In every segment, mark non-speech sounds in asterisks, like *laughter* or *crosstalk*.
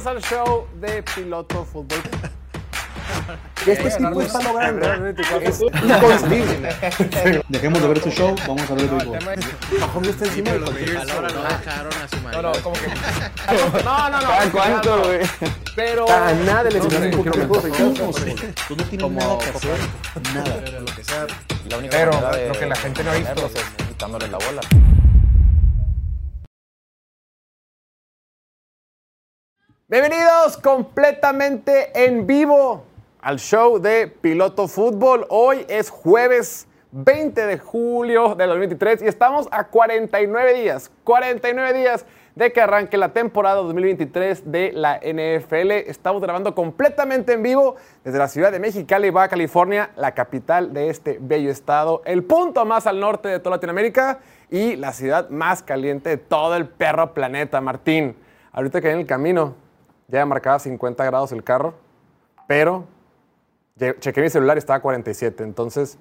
Bienvenidos al show de Piloto Fútbol. Que *laughs* este tipo está logrando es inconcebible. *laughs* Dejemos de ver su show, vamos a ver el béisbol. Mahomes está encima del Ahora no dejaron a su No, no, marido. como que. *laughs* No, no, no. ¿Cada cuánto, güey? Pero. A nada le No, enseñaron sí, un quiero poquito mensaje. Tú no tienes nada que hacer, nada. Pero lo que la gente no ha visto quitándole la bola. Bienvenidos completamente en vivo al show de Piloto Fútbol. Hoy es jueves 20 de julio del 2023 y estamos a 49 días, 49 días de que arranque la temporada 2023 de la NFL. Estamos grabando completamente en vivo desde la ciudad de Mexicali, Baja California, la capital de este bello estado, el punto más al norte de toda Latinoamérica y la ciudad más caliente de todo el perro planeta, Martín. Ahorita que en el camino ya marcaba 50 grados el carro, pero chequé mi celular y estaba a 47. Entonces,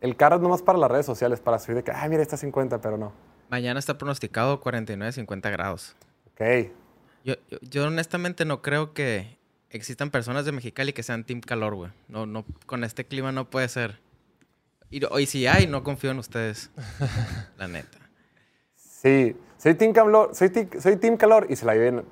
el carro es nomás para las redes sociales, para subir de que, ay, mira, está a 50, pero no. Mañana está pronosticado 49-50 grados. Ok. Yo, yo, yo honestamente no creo que existan personas de Mexicali que sean team calor, güey. No, no, con este clima no puede ser. Y, y si hay, no confío en ustedes. *laughs* La neta. Sí, soy Team Calor, soy, ti- soy team calor y se la viven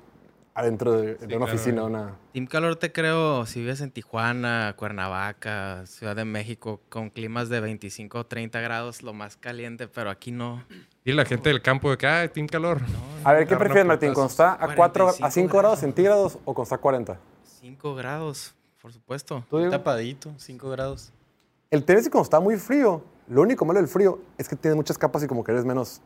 adentro de, de una claro. oficina, una... Team calor te creo si vives en Tijuana, Cuernavaca, Ciudad de México, con climas de 25 o 30 grados, lo más caliente, pero aquí no. Y la gente del campo de que, ah, Team Calor. A ver, ¿qué prefieres, Martín? ¿Cuando está a, 4, a 45 5 grados grados. centígrados o está a 40? 5 grados, por supuesto. ¿Tú? Tapadito, 5 grados. El Tennessee cuando está muy frío, lo único malo del frío es que tiene muchas capas y como que eres menos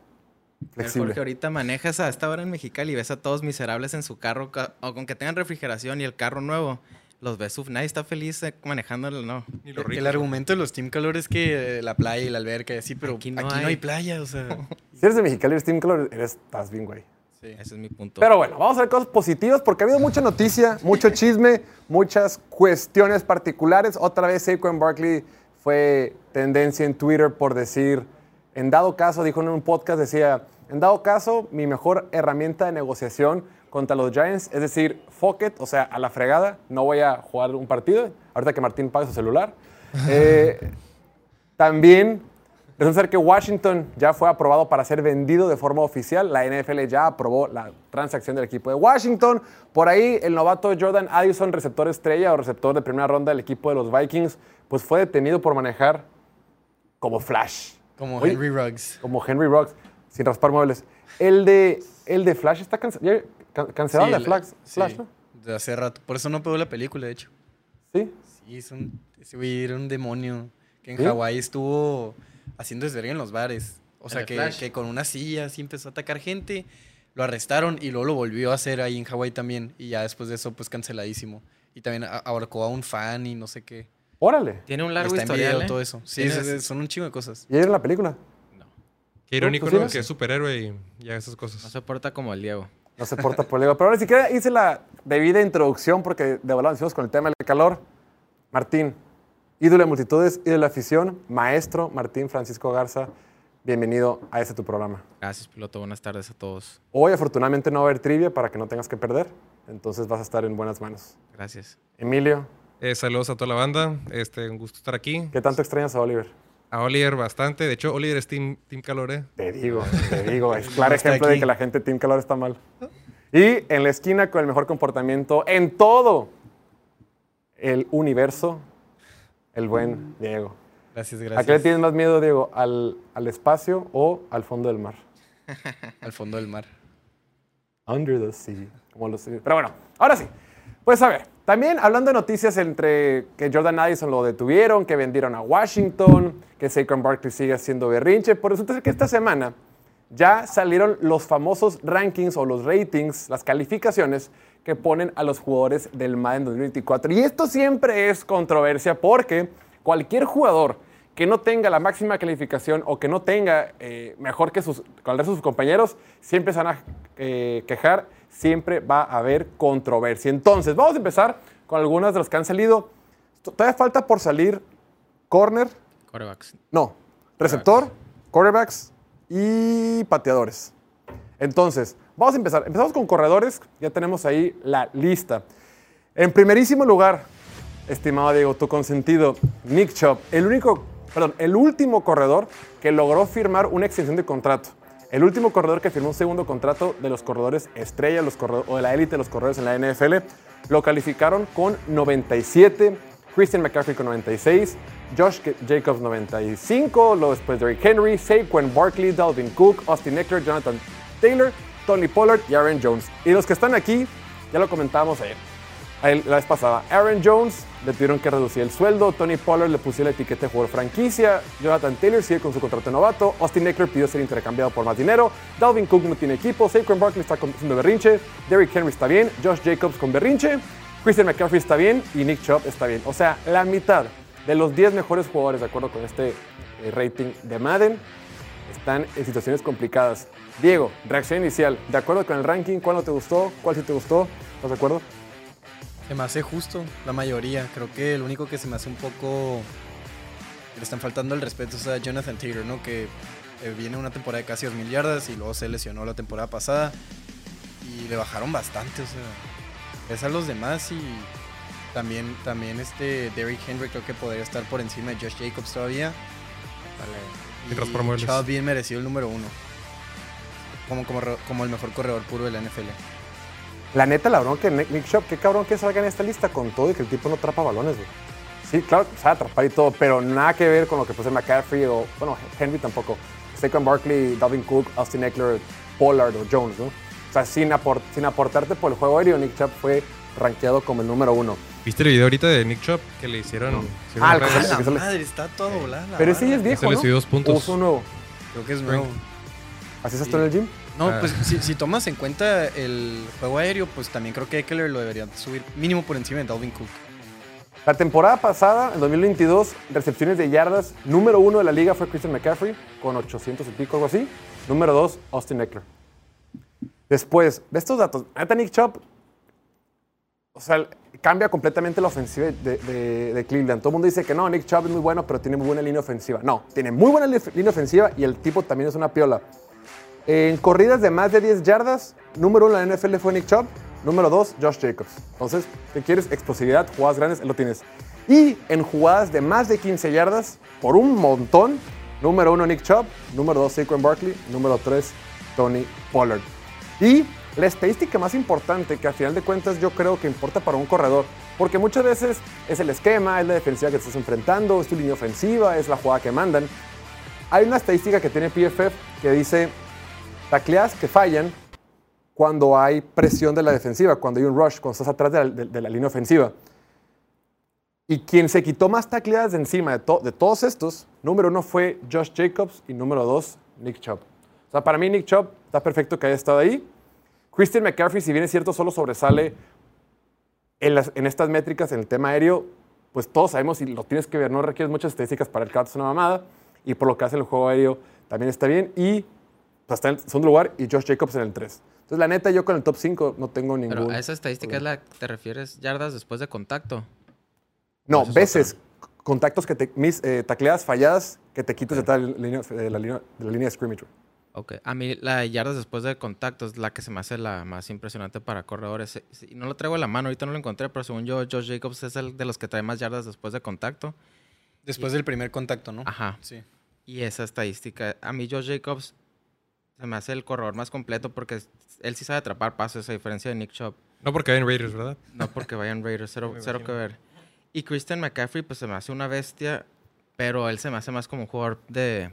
flexible. Jorge, ahorita manejas a esta hora en Mexicali y ves a todos miserables en su carro, ca- o con que tengan refrigeración y el carro nuevo, los ves, uf, nadie está feliz eh, manejándolo, no. Ni lo El, rico. argumento de los Team Calor es que eh, la playa y la alberca y así, pero Aquí aquí no no, hay. hay. playa, o sea. *laughs* Si eres de Mexicali, eres Team Calor, eres, estás bien, güey. sí. Ese es mi punto. Pero bueno, vamos a ver cosas positivas porque ha habido mucha noticia, *laughs* mucho chisme, muchas cuestiones particulares. Otra vez Saquon Barkley fue tendencia en Twitter por decir, en dado caso, dijo en un podcast, decía, en dado caso, mi mejor herramienta de negociación contra los Giants es decir, fuck it, o sea, a la fregada, no voy a jugar un partido, ahorita que Martín pague su celular. *laughs* Eh, también resulta ser que Washington ya fue aprobado para ser vendido de forma oficial. La NFL ya aprobó la transacción del equipo de Washington. Por ahí, el novato Jordan Addison, receptor estrella o receptor de primera ronda del equipo de los Vikings, pues fue detenido por manejar como Flash. Como Oye, Henry Ruggs. Como Henry Rocks, sin raspar muebles. El de, el de Flash está ya can- cancelado, Sí, de el- Flash, sí, Flash, ¿no? De hace rato. Por eso no pegó la película, de hecho. Sí. Sí, es un, ese güey era un demonio que en ¿Sí? Hawái estuvo haciendo desvergue en los bares. O ¿En sea, que, que con una silla así empezó a atacar gente. Lo arrestaron y luego lo volvió a hacer ahí en Hawái también. Y ya después de eso, pues canceladísimo. Y también ahorcó a un fan y no sé qué. Órale. Tiene un largo Está en historial, video, ¿eh? todo eso. Sí, Tienes- es- es- son un chingo de cosas. ¿Y en la película? Qué irónico, ¿Tú sí ¿no? Que es superhéroe y ya esas cosas. No se porta como el Diego. No se porta por Pero ahora ni siquiera hice la debida introducción porque de volada hicimos con el tema del calor. Martín, ídolo de multitudes, ídolo de la afición, maestro Martín Francisco Garza, bienvenido a este tu programa. Gracias, piloto. Buenas tardes a todos. Hoy afortunadamente no va a haber trivia para que no tengas que perder, entonces vas a estar en buenas manos. Gracias. Emilio, Eh, saludos a toda la banda. Este, un gusto estar aquí. ¿qué tanto extrañas a Oliver? A Oliver bastante. De hecho, Oliver es Team, team Calor, ¿eh? Te digo, te digo, es *laughs* claro ejemplo de que la gente Team Calor está mal. Y en la esquina con el mejor comportamiento en todo el universo, el buen Diego. Gracias, ¿A qué le gracias. tienes más miedo, Diego? ¿Al, al espacio o al fondo del mar? *laughs* Al fondo del mar. Under the sea. Como los, pero bueno, ahora sí. Pues a ver, también hablando de noticias entre que Jordan Addison lo detuvieron, que vendieron a Washington, que Saquon Barkley sigue haciendo berrinche, pues resulta que esta semana ya salieron los famosos rankings o los ratings, las calificaciones que ponen a los jugadores del Madden 2024. Y esto siempre es controversia porque cualquier jugador que no tenga la máxima calificación o que no tenga eh, mejor que sus, de sus compañeros, siempre se van a eh, quejar, siempre va a haber controversia. Entonces, vamos a empezar con algunas de los que han salido. Todavía falta por salir corner, Corebacks. no, receptor, quarterbacks y pateadores. Entonces, Vamos a empezar. Empezamos con corredores. Ya tenemos ahí la lista. En primerísimo lugar, estimado Diego, tu consentido, Nick Chubb, el único, perdón, el último corredor que logró firmar una extensión de contrato. El último corredor que firmó un segundo contrato de los corredores estrella los o de la élite de los corredores en la NFL, lo calificaron con 97, Christian McCaffrey con 96, Josh Jacobs 95, luego después Derrick Henry, Saquon Barkley, Dalvin Cook, Austin Eckler, Jonathan Taylor, Tony Pollard y Aaron Jones. Y los que están aquí, ya lo comentábamos ayer, la vez pasada. Aaron Jones le tuvieron que reducir el sueldo, Tony Pollard le puso la etiqueta de jugador franquicia, Jonathan Taylor sigue con su contrato de novato, Austin Eckler pidió ser intercambiado por más dinero, Dalvin Cook no tiene equipo, Saquon Barkley está haciendo berrinche, Derrick Henry está bien, Josh Jacobs con berrinche, Christian McCaffrey está bien y Nick Chubb está bien. O sea, la mitad de los 10 mejores jugadores, de acuerdo con este eh, rating de Madden, están en situaciones complicadas. Diego, reacción inicial. ¿De acuerdo con el ranking? ¿Cuál no te gustó? ¿Cuál sí te gustó? ¿Estás de acuerdo? Se me hace justo, la mayoría. Creo que el único que se me hace un poco. le están faltando el respeto es a Jonathan Taylor, ¿no? Que eh, viene una temporada de casi 2.000 yardas y luego se lesionó la temporada pasada. Y le bajaron bastante, o sea. Ves a los demás y. También, también este Derrick Henry creo que podría estar por encima de Josh Jacobs todavía. Mientras Y. Chubb bien merecido el número uno. Como, como, como el mejor corredor puro de la NFL. La neta, la bronca que Nick, Nick Chubb, qué cabrón que salga en esta lista con todo y que el tipo no atrapa balones, güey. Sí, claro, sabe atrapar y todo, pero nada que ver con lo que puede ser McCaffrey o, bueno, Henry tampoco. Saquon Barkley, Dalvin Cook, Austin Eckler, Pollard o Jones, ¿no? O sea, sin, apor- sin aportarte por el juego aéreo, Nick Chubb fue rankeado como el número uno. ¿Viste el video ahorita de Nick Chubb que le hicieron? hicieron Ah, que sale- madre, está todo volada. la Pero ese ya es viejo, Se le ¿no? subió dos puntos. ¿O uso nuevo. Creo que es nuevo. ¿Así estás tú en el gym? No, Ah. pues si, si tomas en cuenta el juego aéreo, pues también creo que Eckler lo deberían subir mínimo por encima de Dalvin Cook. La temporada pasada, en 2022, recepciones de yardas, número uno de la liga fue Christian McCaffrey, con 800 y pico, algo así. Número dos, Austin Eckler. Después, de estos datos, neta Nick Chubb, o sea, cambia completamente la ofensiva de, de- de Cleveland. Todo el mundo dice que no, Nick Chubb es muy bueno, pero tiene muy buena línea ofensiva. No, tiene muy buena línea ofensiva y el tipo también es una piola. En corridas de más de 10 yardas, número uno en la NFL fue Nick Chubb, número dos, Josh Jacobs. Entonces, ¿qué quieres? Explosividad, jugadas grandes, lo tienes. Y en jugadas de más de 15 yardas, por un montón, número uno Nick Chubb, número dos Saquon Barkley, número tres Tony Pollard. Y la estadística más importante, que al final de cuentas yo creo que importa para un corredor, porque muchas veces es el esquema, es la defensiva que estás enfrentando, es tu línea ofensiva, es la jugada que mandan. Hay una estadística que tiene PFF que dice tacleadas que fallan cuando hay presión de la defensiva, cuando hay un rush, cuando estás atrás de la, de- de la línea ofensiva. Y quien se quitó más tacleadas de encima de, to- de todos estos, número uno fue Josh Jacobs y número dos, Nick Chubb. O sea, para mí Nick Chubb está perfecto que haya estado ahí. Christian McCaffrey, si bien es cierto, solo sobresale en, las- en estas métricas, en el tema aéreo, pues todos sabemos y lo tienes que ver, no requieres muchas estadísticas para el caso es una mamada. Y por lo que hace el juego aéreo también está bien. Y pues, está en el segundo lugar y Josh Jacobs en el 3. Entonces, la neta, yo con el top 5 no tengo ningún. Pero a esa estadística es la que te refieres yardas después de contacto. No, veces, contactos que te. Mis, eh, tacleadas falladas que te quites de, tal línea, de, la línea, de la línea de scrimmage. Ok, a mí la de yardas después de contacto es la que se me hace la más impresionante para corredores. No lo traigo a la mano, ahorita no lo encontré, pero según yo, Josh Jacobs es el de los que trae más yardas después de contacto. Después del primer contacto, ¿no? Ajá. Sí. Y esa estadística, a mí Josh Jacobs se me hace el corredor más completo porque él sí sabe atrapar pases, a diferencia de Nick Chubb. No porque vayan Raiders, ¿verdad? No porque vayan *laughs* Raiders, cero, cero que ver. Y Christian McCaffrey, pues se me hace una bestia, pero él se me hace más como un jugador de.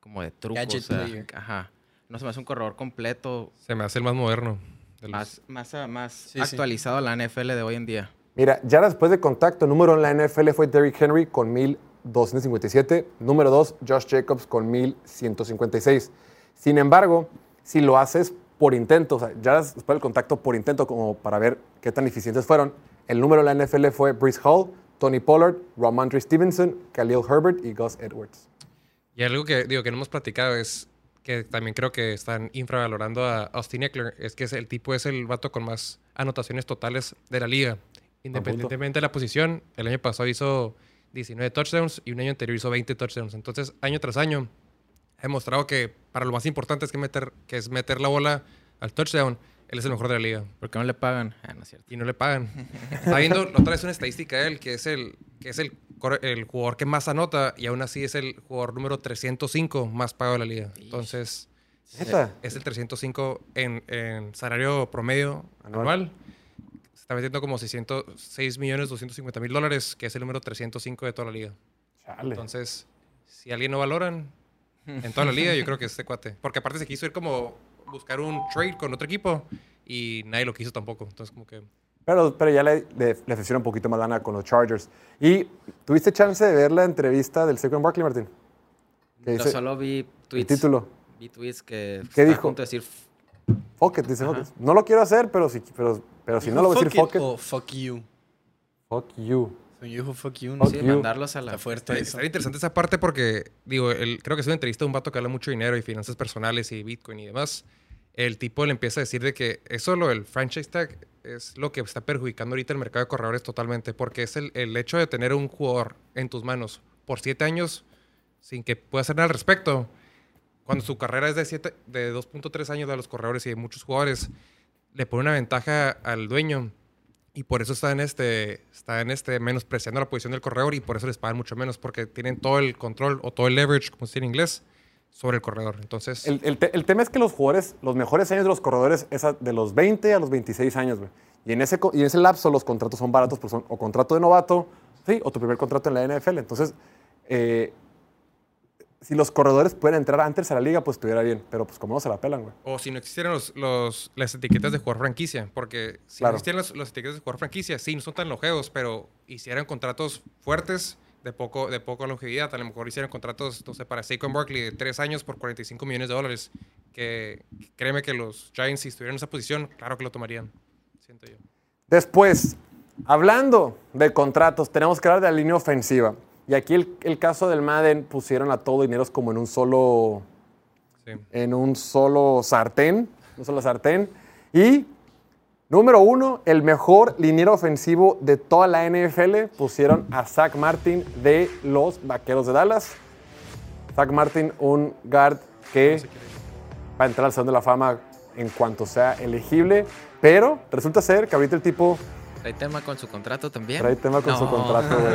como de truco. O sea, ajá. No se me hace un corredor completo, Se me hace el más moderno. de los- más, más, ah, más Sí, sí. actualizado a la NFL de hoy en día. Mira, ya después de contacto, número en la NFL fue Derrick Henry con 1257. Número 2, Josh Jacobs con 1156. Sin embargo, si lo haces por intento, ya después del contacto por intento, como para ver qué tan eficientes fueron, el número en la NFL fue Brees Hall, Tony Pollard, Ramondre Stevenson, Khalil Herbert y Gus Edwards. Y algo que digo que no hemos platicado es que también creo que están infravalorando a Austin Eckler. Es que el tipo es el vato con más anotaciones totales de la liga. Independientemente de la posición, el año pasado hizo 19 touchdowns y un año anterior hizo 20 touchdowns. Entonces, año tras año, ha demostrado que para lo más importante es que, meter, que es meter la bola al touchdown, él es el mejor de la liga. ¿Por qué no le pagan? Ah, no es cierto. Y no le pagan. Está viendo otra vez una estadística de él, que es el, que es el, el jugador que más anota y aún así es el jugador número 305 más pagado de la liga. Entonces, ¿Neta? es el 305 en, en salario promedio Anual. anual. Se está metiendo como 606 millones 250 mil dólares, que es el número 305 de toda la liga. Chale. Entonces, si alguien no valoran en toda la liga, yo creo que *laughs* es este cuate. Porque aparte se quiso ir como buscar un trade con otro equipo y nadie lo quiso tampoco. Entonces, como que... Pero, pero ya le, le, le ofrecieron un poquito más lana con los Chargers. ¿Y tuviste chance de ver la entrevista del Saquon Barkley, Martín? Que Yo dice solo vi el tweets. título. Vi tweets que ¿Qué dijo? a punto de decir Fuck it, dice, fuck it. No lo quiero hacer, pero si, pero, pero si no lo voy a decir fuck it it. o fuck you. Fuck you. So you who fuck you. Fuck sí, you. mandarlos a la fuerte Está, interesante esa parte porque, digo, el- creo que es una entrevista de un vato que habla mucho de dinero y finanzas personales y Bitcoin y demás. El tipo le empieza a decir de que eso, lo del franchise tag, es lo que está perjudicando ahorita el mercado de corredores totalmente. Porque es el, el hecho de tener un jugador en tus manos por siete años sin que pueda hacer nada al respecto. Cuando su carrera es de, siete- de 2.3 años de los corredores y de muchos jugadores, le pone una ventaja al dueño y por eso está en este, está en este menospreciando la posición del corredor y por eso les pagan mucho menos, porque tienen todo el control o todo el leverage, como se dice en inglés, sobre el corredor. Entonces, El, el te- el tema es que los jugadores, los mejores años de los corredores es de los 20 a los 26 años, güey. Y en ese, y en ese lapso los contratos son baratos, pues son o contrato de novato, sí, o tu primer contrato en la NFL. Entonces, eh, si los corredores pueden entrar antes a la liga, pues estuviera bien. Pero pues como no se la pelan, güey. o si no existieran los, los- las etiquetas de jugador franquicia, porque si Claro. no existieran las, las etiquetas de jugador franquicia, sí, no son tan longeos, pero hicieran contratos fuertes de poco de poca longevidad, a lo mejor hicieran contratos, no sé, para Saquon Barkley de tres años por 45 millones de dólares, que créeme que los Giants, si estuvieran en esa posición, claro que lo tomarían, siento yo. Después, hablando de contratos, tenemos que hablar de la línea ofensiva. Y aquí el, el caso del Madden pusieron a todo dineros como en un solo Sí. en un solo sartén, un solo sartén. Y número uno, el mejor liniero ofensivo de toda la NFL, pusieron a Zach Martin de los Vaqueros de Dallas. Zach Martin, un guard que va a entrar al Salón de la Fama en cuanto sea elegible, pero resulta ser que ahorita el tipo Trae tema con su contrato también. trae tema con su No. contrato, güey.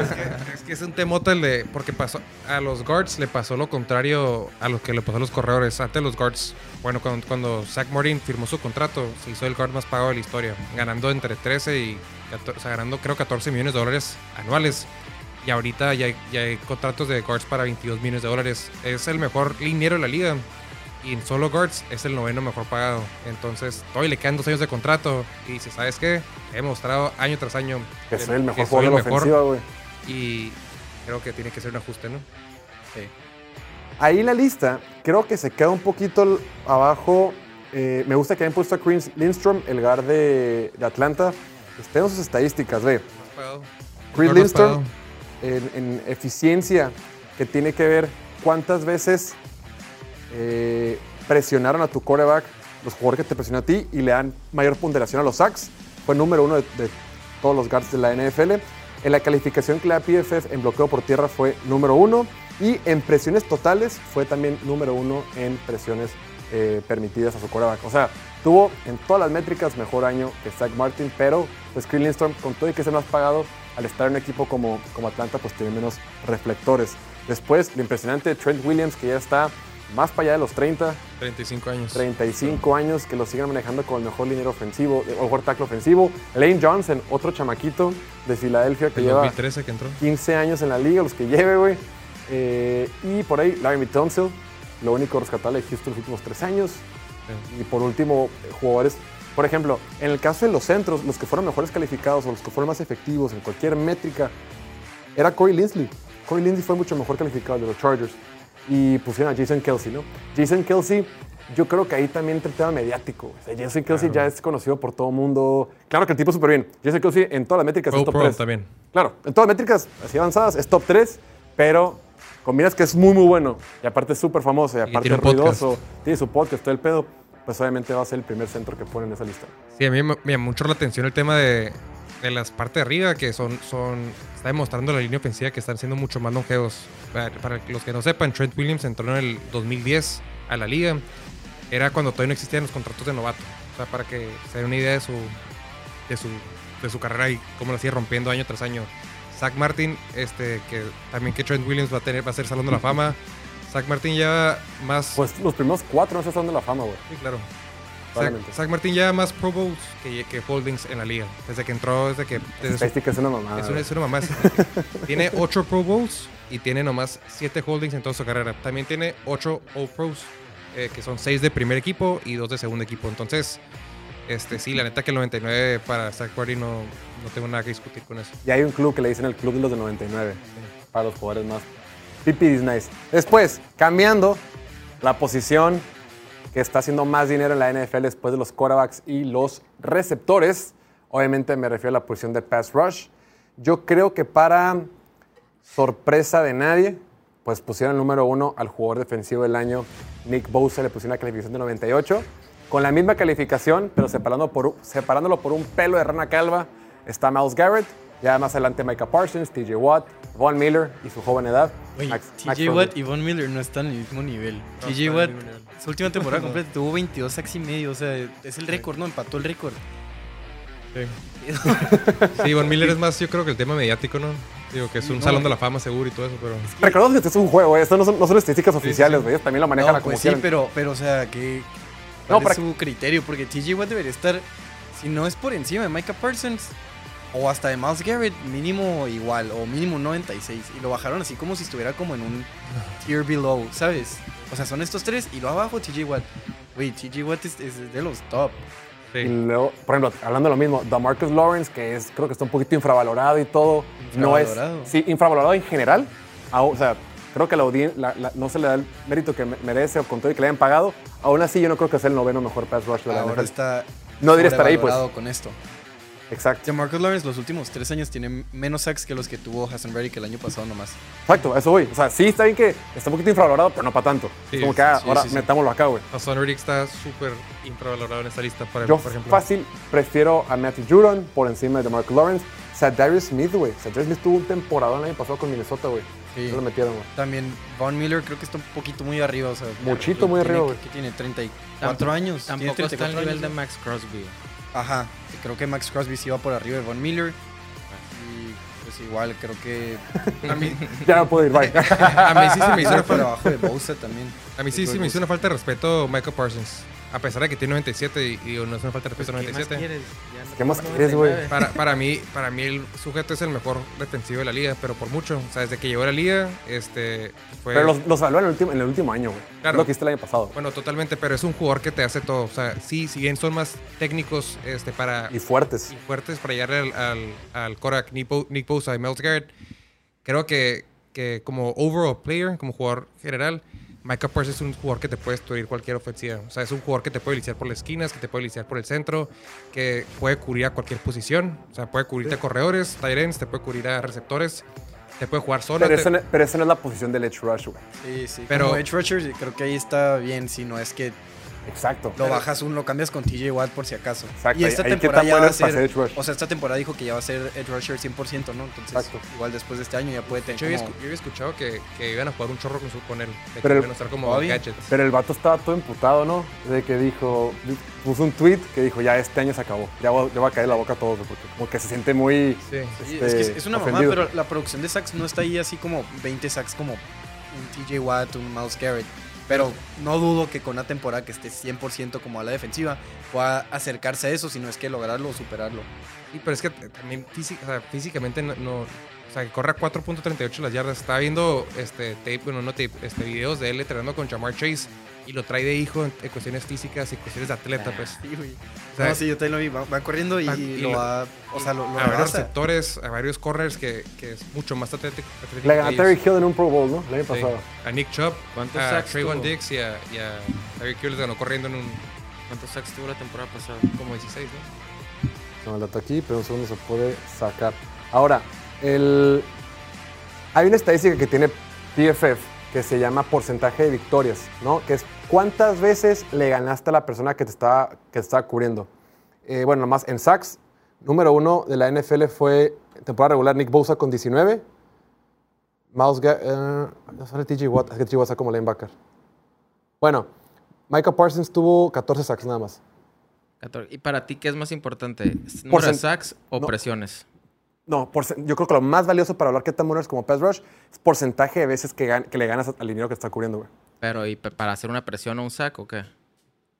Es que es un temota el de. Porque pasó. A los guards le pasó lo contrario a lo que le pasó a los corredores. Antes los guards. Bueno, cuando, cuando Zach Martin firmó su contrato, se hizo el guard más pagado de la historia. Ganando entre 13 y. 14, o sea, ganando creo 14 millones de dólares anuales. Y ahorita ya hay, ya hay contratos de guards para 22 millones de dólares. Es el mejor liniero de la liga. Y en solo guards es el noveno mejor pagado. Entonces, todavía le quedan dos años de contrato. Y dice, ¿sabes qué? He demostrado año tras año Que soy el mejor que soy el mejor. ofensiva. Y creo que tiene que ser un ajuste, ¿no? Ahí la lista, creo que se queda un poquito abajo. Eh, me gusta que hayan puesto a Chris Lindstrom, el guard de, de Atlanta. Tengo sus estadísticas, ve. Chris Lindstrom en eficiencia, que tiene que ver cuántas veces eh, presionaron a tu quarterback, los jugadores que te presionan a ti y le dan mayor ponderación a los sacks. Fue número uno de, de todos los guards de la NFL. En la calificación que le da PFF en bloqueo por tierra fue número uno. Y en presiones totales fue también número uno en presiones eh, permitidas a su quarterback. O sea, tuvo en todas las métricas mejor año que Zach Martin, pero pues Chris Lindstrom, con todo y que es el más pagado, al estar en un equipo como, como Atlanta, pues tiene menos reflectores. Después, lo impresionante Trent Williams, que ya está más para allá de los 30, 35 años. 35 años, que lo sigan manejando como el mejor liniero ofensivo, o mejor tackle ofensivo. Lane Johnson, otro chamaquito de Filadelfia que El lleva 2013 que entró. 15 años en la liga, los que lleve, güey. Eh, y por ahí, Larry Tunsil, lo único rescatable de Houston los últimos tres años. Y por último, eh, jugadores, por ejemplo, en el caso de los centros, los que fueron mejores calificados o los que fueron más efectivos en cualquier métrica, era Corey Linsley. Corey Linsley fue mucho mejor calificado de los Chargers. Y pusieron a Jason Kelsey, ¿no? Jason Kelsey, yo creo que ahí también entra el tema mediático. O sea, Jason Kelsey ya es conocido por todo el mundo. Claro que el tipo es súper bien. Jason Kelsey en todas las métricas es top Pro 3. también. Claro, en todas las métricas así avanzadas es top 3, pero combinas que es muy, muy bueno y aparte es súper famoso y aparte tiene es podcast. ruidoso, tiene su podcast, todo el pedo, pues obviamente va a ser el primer centro que pone en esa lista. Sí, a mí me, me llama mucho la atención el tema de, de las partes de arriba, que son, son. Está demostrando la línea ofensiva que están siendo mucho más longevos. Para, para los que no sepan, Trent Williams entró en el 2010 a la liga. era cuando todavía no existían los contratos de novato. O sea, para que se den una idea de su, de su, de su carrera y cómo la sigue rompiendo año tras año. Zach Martin, este, que también que Trent Williams va a tener, va a ser Salón de la Fama. Zach Martin ya más. Pues los primeros cuatro no son de la fama, güey. sí, claro. Zach. Zach Martin ya más Pro Bowls que, que Holdings en la liga. Desde que entró, desde que. Desde su- es una mamada. es una, es una mamá. *laughs* tiene 8 Pro Bowls y tiene nomás 7 holdings en toda su carrera. También tiene 8 All Pros, eh, que son 6 de primer equipo y 2 de segundo equipo. Entonces, este sí, la neta que el 99 para Zach Martin no, no tengo nada que discutir con eso. Y hay un club que le dicen el club de los de 99. Para los jugadores más. Pipi is nice. Después, cambiando la posición que está haciendo más dinero en la NFL después de los quarterbacks y los receptores. Obviamente me refiero a la posición de pass rush. Yo creo que para sorpresa de nadie, pues pusieron el número uno al jugador defensivo del año, Nick Bosa, le pusieron una calificación de 98. Con la misma calificación, pero separándolo por un pelo de rana calva, está Miles Garrett. Ya más adelante Micah Parsons, TJ Watt, Von Miller y su joven edad. Max- TJ. Watt y Von Miller no están en el mismo nivel. No TJ Watt, su última temporada *laughs* completa tuvo 22 sacks y medio. O sea, es el récord, ¿no? Empató el récord. Sí, *laughs* Von Miller es más, yo creo que el tema mediático, ¿no? Digo que es un No. salón de la fama seguro y todo eso, pero. Recordemos que este es un juego, ¿eh? esto no son, no son estadísticas oficiales, güey. Ellos también lo manejan No, a como pues sí, pero, pero, o sea, que. No, ¿Cuál para- es su criterio? Porque TJ Watt debería estar, si no es por encima de Micah Parsons o hasta de Miles Garrett, mínimo igual o mínimo 96. Y lo bajaron así como si estuviera como en un tier below, ¿sabes? O sea, son estos tres y lo abajo TJ Watt. Güey, TJ Watt es, es de los top. Y Sí. luego, por ejemplo, hablando de lo mismo, DeMarcus Lawrence, que es, creo que está un poquito infravalorado y todo. No es. Infravalorado. Sí, infravalorado en general. O sea, creo que la audien- la- la- no se le da el mérito que me- merece o con todo y que le hayan pagado. Aún así, yo no creo que sea el noveno mejor pass rush de la Ahora NFL. está. No debería estar ahí, pues. con esto. Exacto. Marcus Lawrence los últimos tres años tiene menos sacks que los que tuvo Hassan Reddick el año pasado nomás. Exacto, eso voy. O sea, sí está bien que está un poquito infravalorado, pero no para tanto. Sí, es como que ah, sí, ahora sí, sí. metámoslo acá, güey. Hassan Reddick está súper infravalorado en esta lista, por, Yo por ejemplo. fácil prefiero a Matthew Judon por encima de DeMarcus Lawrence. O sea, Darius Smith, güey. O sea, Darius Smith tuvo un temporada el año pasado con Minnesota, güey. Sí. No lo metieron, güey. También Von Miller creo que está un poquito muy arriba. O sea, Muchito muy arriba, güey. ¿Qué tiene? 34 años. Tiene Tampoco está al 34 nivel de años, Max Crosby. Ajá. Creo que Max Crosby sí va por arriba de Von Miller. Y pues igual, creo que. *laughs* A mí, Ya no puedo ir, bye. *laughs* a mí sí se me hizo una falta. abajo de Bosa también. A mí sí, sí me hizo una falta de respeto Michael Parsons. A pesar de que tiene 97 y, no es una falta de respeto ¿Qué más 97. quieres? No ¿Qué más quieres, güey? 99. Para, para, mí, para mí el sujeto es el mejor defensivo de la liga, pero por mucho. O sea, desde que llegó a la liga, este, fue... Pero los, los salvó en el último, en el último año, güey. Claro. Lo que hiciste el año pasado. Bueno, totalmente, pero es un jugador que te hace todo. O sea, sí, si bien son más técnicos este, para, Y fuertes. y fuertes para llegar al, al, al Korak, Nick Bosa y Miles Garrett, creo que, que como overall player, como jugador general, Micah Parsons es un jugador que te puede destruir cualquier ofensiva. O sea, es un jugador que te puede iniciar por las esquinas, que te puede iniciar por el centro, que puede cubrir a cualquier posición. O sea, puede cubrirte a corredores, tight ends, te puede cubrir a receptores, te puede jugar zona. Pero, te- esa no, pero esa no es la posición del edge rush, güey. Sí, sí. Pero- Como edge rusher, creo que ahí está bien. Si no es que Exacto. lo bajas un, lo cambias con TJ Watt por si acaso. Exacto, Y esta ahí- temporada ya va a ser. O sea, esta temporada dijo que ya va a ser edge rusher 100%, ¿no? Entonces, Exacto. igual después de este año ya puede De tener. yo había, como- escu- yo había escuchado que, que iban a jugar un chorro con, su, con él. De que Pero el- iban a estar como Todavía. gadgets. Pero el vato estaba todo emputado, ¿no? De que dijo, puso un tweet que dijo, ya este año se acabó. Ya voy, ya va a caer la boca a todos, porque como que se siente muy... Sí. Sí, este, es que es, una mamá, ofendido. pero la producción de sacks no está ahí así como 20 sacks como un TJ Watt, un Miles Garrett. Pero no dudo que con una temporada que esté 100% como a la defensiva pueda acercarse a eso, si no es que lograrlo o superarlo. Sí, pero es que también físicamente no, sea, que corre a 4.38 las yardas. Estaba viendo este tape, bueno, no tape, este, videos de él entrenando con Jamar Chase y lo trae de hijo en, en cuestiones físicas y cuestiones de atleta, pues. Sí, güey. O sea, no, sí, yo también lo vi. Va, va corriendo y, Ah, y y lo lo- va. O sea, lo, lo a varios rebasa. receptores, a varios corners que, que es mucho más atlético. atlético Le ganó a que Terry ellos. Hill en un Pro Bowl, ¿no? El año Sí. pasado. A Nick Chubb, ¿Cuántos a sacks Trayvon? Dix y a, y a Terry Hill les ganó corriendo en un ¿Cuántos sacks tuvo la temporada pasada? como 16, ¿no? El dato aquí, pero un segundo se puede sacar. Ahora, el... hay una estadística que tiene PFF que se llama porcentaje de victorias, ¿no? Que es cuántas veces le ganaste a la persona que te estaba, que te estaba cubriendo. Eh, bueno, nomás en sacks, número uno de la NFL fue temporada regular Nick Bosa con 19. Miles Ga- no sale TJ Watt, es que TJ Watt está como linebacker. Bueno, Micah Parsons tuvo 14 sacks nada más. 14. ¿Y para ti qué es más importante? ¿Número de sacks o no. presiones? No, porcen- yo creo que lo más valioso para hablar qué tan bueno eres como pass rush es porcentaje de veces que, gan- que le ganas al dinero que está cubriendo, güey. Pero, ¿y para hacer una presión o un sack o qué?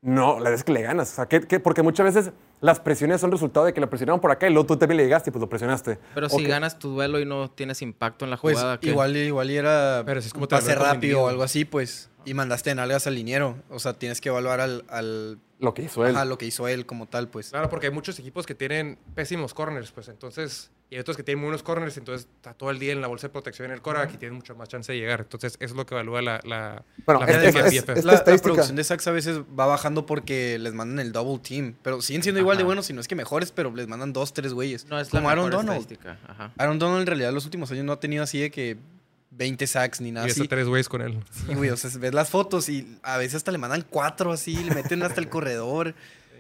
No, la vez que le ganas. O sea, ¿qué- qué? porque muchas veces las presiones son resultado de que lo presionaron por acá y luego tú también le llegaste y pues lo presionaste. Pero si ganas tu duelo y no tienes impacto en la Pues jugada, igual, igual era Pero si es como pase rápido o algo así, pues. Y mandaste en algas al liniero. O sea, tienes que evaluar al, al Lo que hizo él. ajá, lo que hizo él como tal, pues. Claro, porque hay muchos equipos que tienen pésimos corners, pues entonces, y hay otros que tienen muy buenos corners, entonces está todo el día en la bolsa de protección en el quarterback y tienen mucho más chance de llegar. Entonces, eso es lo que evalúa la. la Bueno, la es- es- es- la, la producción de sacks a veces va bajando porque les mandan el double team. Pero siguen siendo igual de buenos, si no es que mejores, pero les mandan dos, tres güeyes. No es la como Aaron mejor Donald. estadística. Ajá. Aaron Donald en realidad los últimos años no ha tenido así de que 20 sacks ni nada y así. está tres güeyes con él. Sí, güey, o sea, ves las fotos y a veces hasta le mandan cuatro así, le meten hasta el corredor.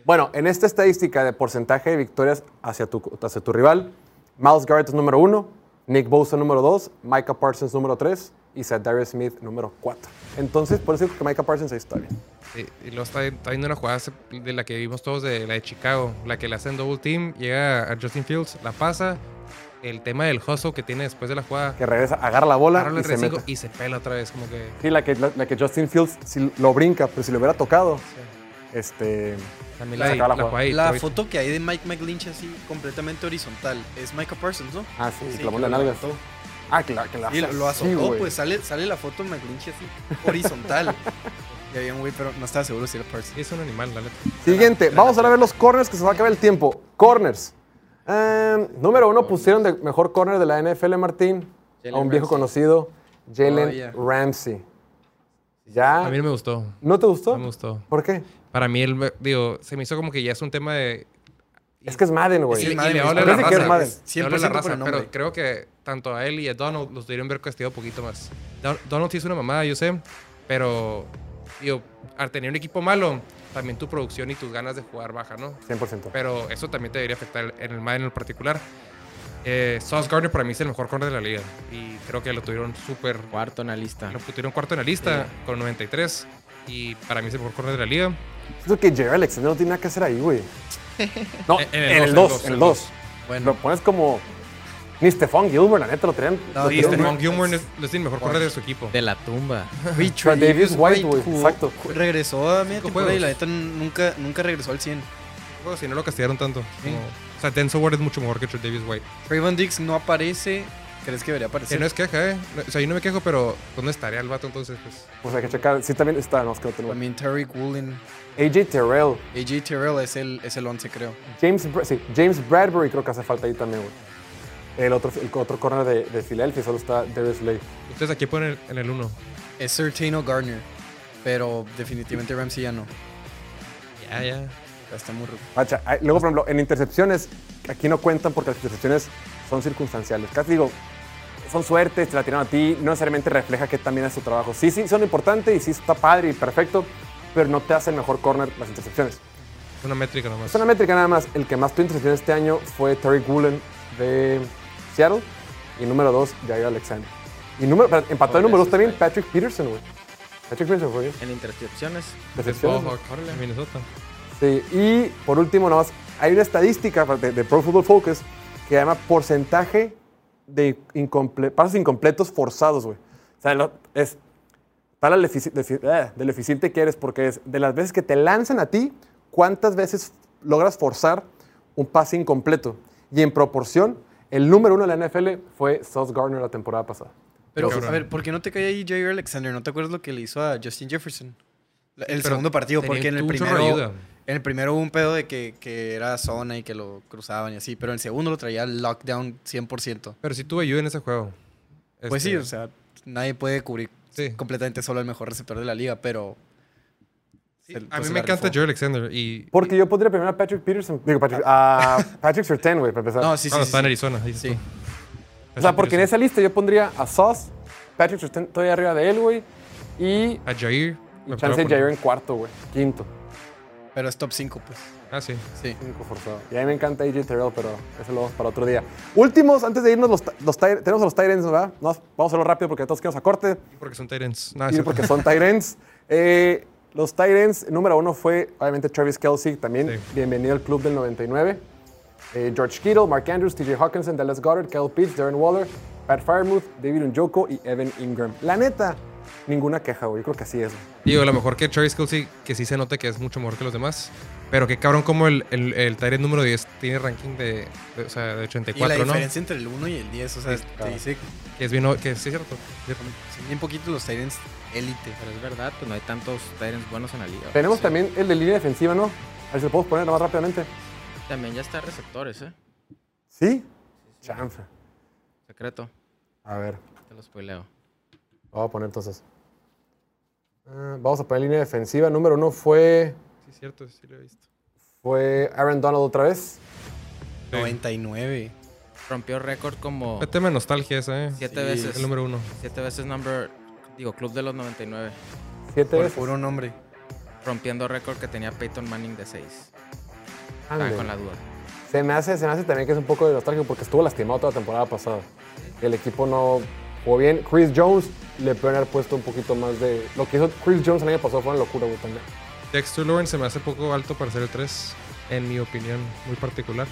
Bueno, en esta estadística de porcentaje de victorias hacia tu, hacia tu rival, Miles Garrett es número uno, Nick Bosa número dos, Micah Parsons número tres y Darius Smith número cuatro. Entonces, por eso que Micah Parsons ahí está bien. Sí, y luego está, está viendo una jugada de la que vimos todos de la de Chicago, la que le hacen double team, llega a Justin Fields, la pasa, el tema del hustle que tiene después de la jugada, Que regresa, agarra la bola agarra y el se mete. y se pela otra vez, como que Sí, la que, la, la que Justin Fields si lo brinca, pero si lo hubiera tocado, este... también La la, sacaba la ahí, foto que hay de Mike McLinch así completamente horizontal es Micah Parsons, ¿no? Ah, sí, Sí, que la levantó. Ah, que la, que la Y lo, azotó, pues sale, sale la foto de McLinch así, horizontal. *laughs* y había un güey, pero no estaba seguro si era Parsons. Sí, es un animal, la neta. Siguiente, vamos ahora a ver los corners que se va a acabar el tiempo. Corners. Em, número uno pusieron de mejor corner de la NFL, Martín, a Jalen un viejo Ramsey. conocido, Jalen Oh, yeah. Ramsey. A ¿Ya? mí no me gustó, ¿No te gustó? no me gustó. ¿Por qué? Para mí, el, digo, se me hizo como que ya es un tema de... Es que es Madden, güey. Sí, y, y Madden, Madden. la Parece que es raza. Madden. Le habla la 100% por raza, el nombre. pero creo que tanto a él y a Donald los debieron haber castigado un poquito más. Don- Donald sí es una mamada, yo sé, pero digo, al tener un equipo malo, también tu producción y tus ganas de jugar baja, ¿no? 100%. Pero eso también te debería afectar en el Madden en particular. Eh, Sauce Gardner para mí es el mejor corner de la liga y creo que lo tuvieron súper... Cuarto en la lista. Lo tuvieron cuarto en la lista con 93 y para mí es el mejor corner de la liga. Siento que Jerry Alexander no tiene nada que hacer ahí, güey. *laughs* No, En- el el dos, 2, en el el dos. 2. Bueno, Lo pones como... Ni Stephon Gilbert, la neta, lo traían. No, lo Y traían- Stephon Gilmore es, es el mejor corner de su equipo. De la tumba. *laughs* Tra- Davis White, güey, exacto. Regresó a media Cinco temporada y la neta nunca, nunca regresó al 100. Bueno, si no lo castigaron tanto. Sí. como- o sea, Denzel Ward es mucho mejor que Trey Davis White. Trayvon Dix no aparece. ¿Crees que debería Que aparecer? no es queja, ¿eh? No- O sea, yo no me quejo, pero ¿dónde estaría el vato entonces? Pues, Pues hay que checar. Sí, también está, no, es que no tenemos. También Tariq Woolen. AJ Terrell. AJ Terrell es el, es el 11, creo. James, sí, James Bradbury creo que hace falta ahí también, güey. El otro, el otro corner de, de Philadelphia solo está Darius Slay. ustedes aquí ponen en el 1. Es Sertano Gardner. Pero definitivamente Ramsey ya no. Ya, ya. Ya está muy rudo. Macha, luego, por ejemplo, en intercepciones, aquí no cuentan porque las intercepciones son circunstanciales. Casi digo, son suertes, te la tiraron a ti, no necesariamente refleja que también es tu trabajo. Sí, sí, son importantes y sí está padre y perfecto, pero no te hace el mejor corner las intercepciones. Es una métrica nomás. Es una métrica nada más. El que más tuvo intercepciones este año fue Tariq Woolen de Seattle y número dos, Jair Alexander. Y número, pero empató el número dos también Patrick Peterson, güey. Patrick Peterson fue bien. En intercepciones. Es Decepciones, Ball Hawk en Minnesota. Sí, y por último, nada más, hay una estadística de, de Pro Football Focus que se llama porcentaje de incomple- pases incompletos forzados, güey. O sea, lo- es para el defi- eh, del eficiente que eres, porque es de las veces que te lanzan a ti, cuántas veces logras forzar un pase incompleto. Y en proporción, el número uno de la NFL fue Sauce Gardner la temporada pasada. Pero, a ver, ¿por qué no te cae ahí Jair Alexander? ¿No te acuerdas lo que le hizo a Justin Jefferson? El Pero segundo partido, porque en el primero. ayuda. En el primero hubo un pedo de que, que era zona y que lo cruzaban y así, pero en el segundo lo traía lockdown 100%. Pero sí tuve ayuda en ese juego. Pues sí, Este, o sea, nadie puede cubrir Sí. completamente solo el mejor receptor de la liga, pero. Sí, a mí me encanta. Jerry Alexander y... Porque yo pondría primero a Patrick Peterson, digo, Patrick, a *laughs* Patrick Surtain, güey, para empezar. No, sí, Ah, sí. está sí, en. Arizona. Sí. tú. O sea, porque en esa lista yo pondría a Sauce, Patrick Surtain todavía arriba de él, güey, y A Jair. me chance de Jair en cuarto, güey, quinto. Pero es top 5, pues. Ah, sí. Sí. Único forzado. Y a mí me encanta AJ Terrell, pero eso lo vamos para otro día. Últimos, antes de irnos, los, tenemos a los Tyrants, ¿verdad? No, vamos a hacerlo rápido porque todos queremos a corte Porque son Tyrants. Nada, y sí. porque son Tyrants. *laughs* Eh, los Titans, número uno fue obviamente Travis Kelsey, también Sí. bienvenido al club del 99. Eh, George Kittle, Mark Andrews, TJ Hawkinson, Dallas Goddard, Kyle Pitts, Darren Waller, Pat Firemouth, David Njoku y Evan Ingram. La neta, ninguna queja, güey. Yo creo que así es. Digo, a lo mejor que Travis Kelsey, que sí se note que es mucho mejor que los demás. Pero que cabrón como el, el, el Tyrant número 10 tiene ranking de, de- o sea, de Y la 84, ¿no? diferencia entre el 1 y el 10, o sea, Sí, te dice Que es bien, que sí es cierto. son bien poquitos los Titans élite. Pero es verdad, pues no hay tantos Tyrants buenos en la liga. Tenemos también el de línea defensiva, ¿no? A ver si lo podemos poner más rápidamente. También ya está receptores, ¿eh? ¿Sí? Chanfa. Secreto. A ver, Te lo spoileo. vamos a poner entonces. Ah, vamos a poner línea defensiva. Número uno fue, Sí, es cierto, sí lo he visto. fue Aaron Donald otra vez. Sí. 99. Rompió récord como tema de nostalgia esa, ¿eh? siete Sí, veces. El número uno. Siete veces number, digo, club de los 99. Siete Por veces. puro nombre. Rompiendo récord que tenía Peyton Manning de 6. Ande. Estaba con la duda. Se me, hace, se me hace también que es un poco de nostálgico porque estuvo lastimado toda la temporada pasada. El equipo no jugó bien. Chris Jones le pueden haber puesto un poquito más de... Lo que hizo Chris Jones el año pasado fue una locura, güey, también. Dexter Lawrence se me hace poco alto para ser el 3, en mi opinión muy particular.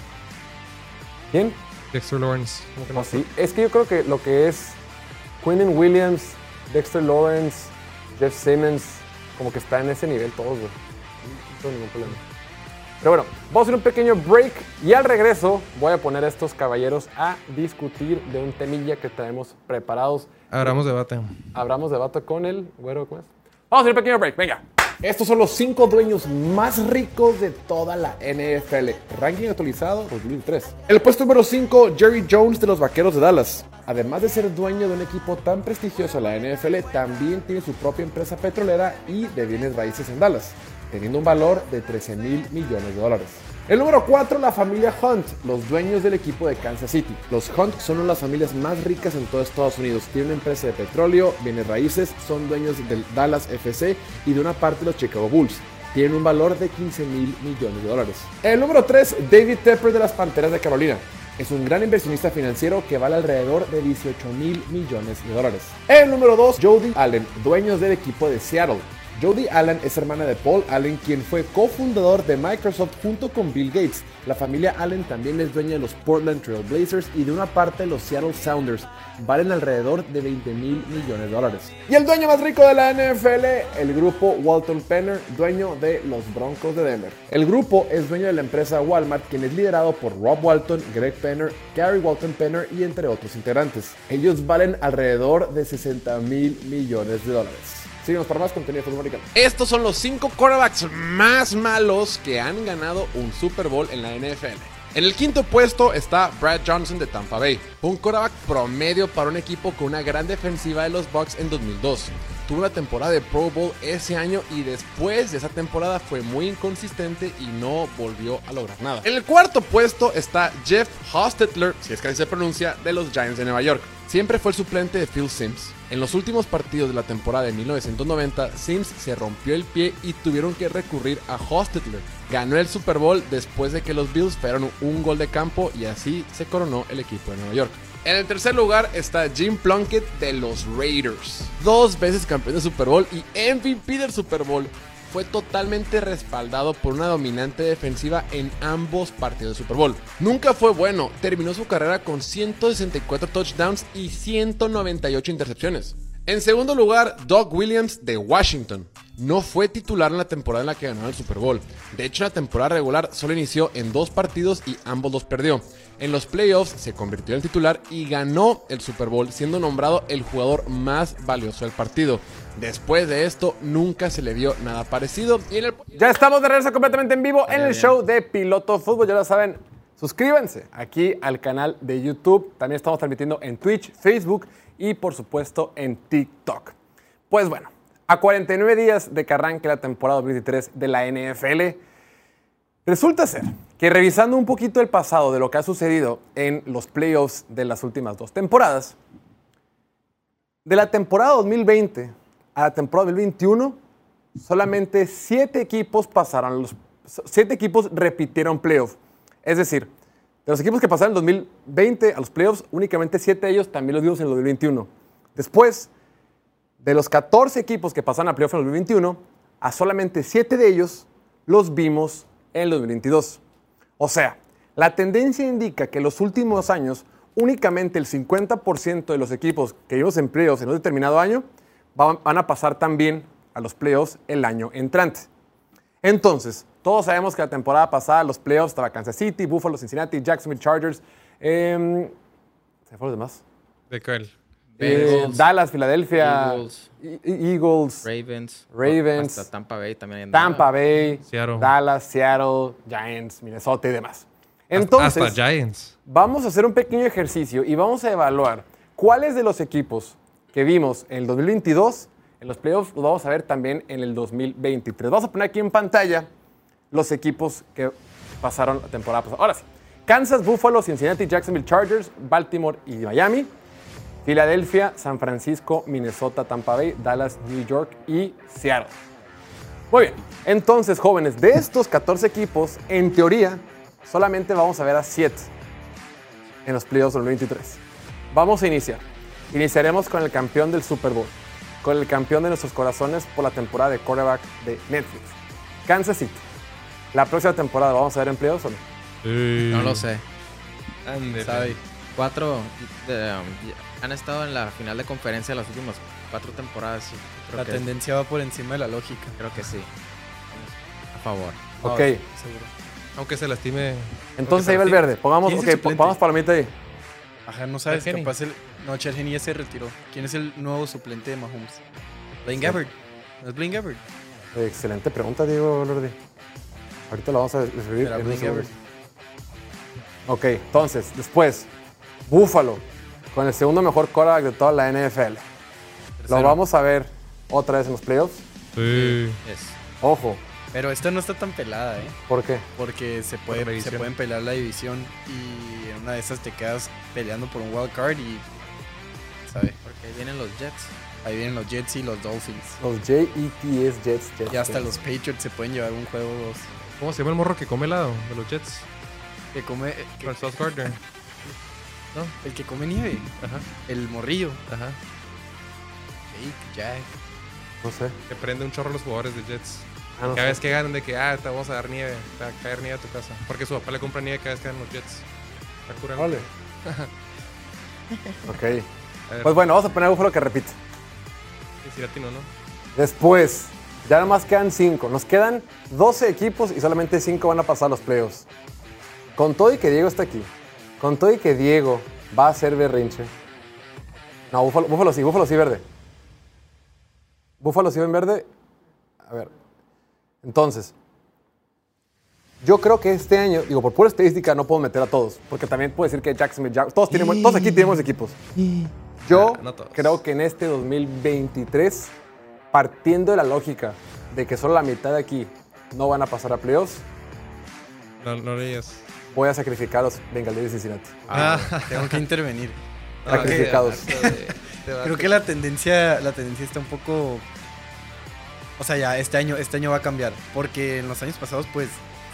¿Quién? Dexter Lawrence. que No, no sí. Es que yo creo que lo que es Quinnen Williams, Dexter Lawrence, Jeff Simmons, como que está en ese nivel todos, güey. No tengo ningún problema. Pero bueno, vamos a hacer un pequeño break y al regreso voy a poner a estos caballeros a discutir de un temilla que traemos preparados. Abramos debate. Abramos debate con el güero, ¿cómo es? Vamos a hacer un pequeño break, venga. Estos son los cinco dueños más ricos de toda la NFL. Ranking actualizado 2003. El puesto número 5, Jerry Jones de los Vaqueros de Dallas. Además de ser dueño de un equipo tan prestigioso la NFL, también tiene su propia empresa petrolera y de bienes raíces en Dallas, teniendo un valor de 13 mil millones de dólares. El número 4, la familia Hunt, los dueños del equipo de Kansas City. Los Hunt son una de las familias más ricas en todo Estados Unidos. Tienen una empresa de petróleo, bienes raíces, son dueños del Dallas FC y de una parte de los Chicago Bulls. Tienen un valor de 15 mil millones de dólares. El número 3, David Tepper de las Panteras de Carolina. Es un gran inversionista financiero que vale alrededor de 18 mil millones de dólares. El número 2, Jody Allen, dueños del equipo de Seattle. Jody Allen es hermana de Paul Allen, quien fue cofundador de Microsoft junto con Bill Gates. La familia Allen también es dueña de los Portland Trail Blazers y de una parte de los Seattle Sounders. Valen alrededor de 20 mil millones de dólares. Y el dueño más rico de la NFL, el grupo Walton Penner, dueño de los Broncos de Denver. El grupo es dueño de la empresa Walmart, quien es liderado por Rob Walton, Greg Penner, Gary Walton Penner y entre otros integrantes. Ellos valen alrededor de 60 mil millones de dólares. Síguenos para más contenido de fútbol. Estos son los cinco quarterbacks más malos que han ganado un Super Bowl en la NFL. En el quinto puesto está Brad Johnson de Tampa Bay, un quarterback promedio para un equipo con una gran defensiva de los Bucks en 2002. Tuvo una temporada de Pro Bowl ese año y después de esa temporada fue muy inconsistente y no volvió a lograr nada. En el cuarto puesto está Jeff Hostetler, si es que así se pronuncia, de los Giants de Nueva York. Siempre fue el suplente de Phil Sims. En los últimos partidos de la temporada de 1990, Sims se rompió el pie y tuvieron que recurrir a Hostetler. Ganó el Super Bowl después de que los Bills fallaron un gol de campo y así se coronó el equipo de Nueva York. En el tercer lugar está Jim Plunkett de los Raiders. Dos veces campeón de Super Bowl y MVP del Super Bowl. Fue totalmente respaldado por una dominante defensiva en ambos partidos de Super Bowl. Nunca fue bueno, terminó su carrera con 164 touchdowns y 198 intercepciones. En segundo lugar, Doug Williams de Washington. No fue titular en la temporada en la que ganó el Super Bowl. De hecho, la temporada regular solo inició en dos partidos y ambos los perdió. En los playoffs se convirtió en titular y ganó el Super Bowl, siendo nombrado el jugador más valioso del partido. Después de esto, nunca se le vio nada parecido. Y en el... Ya estamos de regreso completamente en vivo en el show de Piloto Fútbol. Ya lo saben, suscríbanse aquí al canal de YouTube. También estamos transmitiendo en Twitch, Facebook y por supuesto en TikTok. Pues bueno, a 49 días de que arranque la temporada 2023 de la NFL, resulta ser que revisando un poquito el pasado de lo que ha sucedido en los playoffs de las últimas dos temporadas, de la temporada 2020 a la temporada 2021, solamente siete equipos pasaron los siete equipos repitieron playoff. Es decir, de los equipos que pasaron en 2020 a los playoffs, únicamente siete de ellos también los vimos en el 2021. Después, de los 14 equipos que pasaron a playoff en el 2021, a solamente 7 de ellos los vimos en el 2022. O sea, la tendencia indica que en los últimos años únicamente el 50% de los equipos que vimos en playoffs en un determinado año van a pasar también a los playoffs el año entrante. Entonces, todos sabemos que la temporada pasada los playoffs estaba Kansas City, Buffalo, Cincinnati, Jacksonville Chargers. em, ¿Se fueron los demás? ¿De Eh, Bengals, Dallas, Filadelfia, Eagles. E- E- Eagles, Ravens. Ravens. Hasta Tampa Bay también. andaba. Tampa Bay, Seattle. Dallas, Seattle, Giants, Minnesota y demás. Entonces, Hasta Giants. vamos a hacer un pequeño ejercicio y vamos a evaluar cuáles de los equipos que vimos en el 2022, en los playoffs, los vamos a ver también en el 2023. Vamos a poner aquí en pantalla los equipos que pasaron la temporada pasada. Ahora sí, Kansas, Buffalo, Cincinnati, Jacksonville Chargers, Baltimore y Miami. Filadelfia, San Francisco, Minnesota, Tampa Bay, Dallas, New York y Seattle. Muy bien, entonces jóvenes, de estos 14 equipos, en teoría, solamente vamos a ver a 7 en los playoffs del 2023. Vamos a iniciar. Iniciaremos con el campeón del Super Bowl, con el campeón de nuestros corazones por la temporada de quarterback de Netflix, Kansas City. La próxima temporada, ¿vamos a ver en playoffs o no? No lo sé. Cuatro um, han estado en la final de conferencia las últimas cuatro temporadas. y Creo, La que, tendencia va por encima de la lógica. creo que sí. A favor. Ok, seguro. Aunque se lastime. entonces ahí va el verde. Pongamos, ¿Quién es ok, el po- suplente? pongamos palomita ahí. Ajá, no sabes, Henne. capaz el... No, Henne ya se retiró. ¿Quién es el nuevo suplente de Mahomes? Blaine Gabbert. ¿No es Blaine Gabbert? Excelente pregunta, Diego Lordi. Ahorita lo vamos a describir. En Blaine. Ok, entonces, después, Buffalo, con el segundo mejor quarterback de toda la NFL. Lo Tercero. vamos a ver otra vez en los playoffs. Sí. Es. Ojo, Pero esta no está tan pelada, ¿eh? ¿por qué? Porque se, puede, se pueden pelear la división y en una de esas te quedas peleando por un wild card y... ¿Sabe? Porque ahí vienen los Jets. Ahí vienen los Jets y los Dolphins. Los J-E-T-S Jets, Jets. Y hasta Jets. los Patriots se pueden llevar un juego dos. ¿Cómo se llama el morro que come helado de los Jets? Que come... eh, que- Sauce *laughs* Gardner. el que come nieve. Ajá. El morrillo. Ajá. Jake, Jack. No sé. Que prende un chorro a los jugadores de Jets. Ah, no Cada sé. vez que ganan de que, ah, te vamos a dar nieve, te va a caer nieve a tu casa. Porque su papá le compra nieve cada vez que ganan los Jets. Está curado. Órale. *laughs* ok. Pues bueno, vamos a poner a Buffalo que repite. sí, latino, ¿no? Después, ya nada más quedan 5. Nos quedan 12 equipos y solamente 5 van a pasar a los playoffs. Con todo y que Diego está aquí, con todo y que Diego va a hacer berrinche. No, Búfalo, Búfalo sí, Búfalo sí verde. Búfalo sí en verde. A ver. Entonces, yo creo que este año, digo, por pura estadística no puedo meter a todos, porque también puedo decir que Jacksonville, Jaguars- todos, buen- todos aquí tenemos equipos. Yo Ah, no creo que en este 2023, partiendo de la lógica de que solo la mitad de aquí no van a pasar a playoffs, No, no leías. Voy a sacrificar a los Bengalíes de Cincinnati. Ah, tengo que intervenir. Sacrificados. *laughs* Creo que la tendencia, la tendencia está un poco. O sea, ya este año, este año va a cambiar. Porque en los años pasados, pues,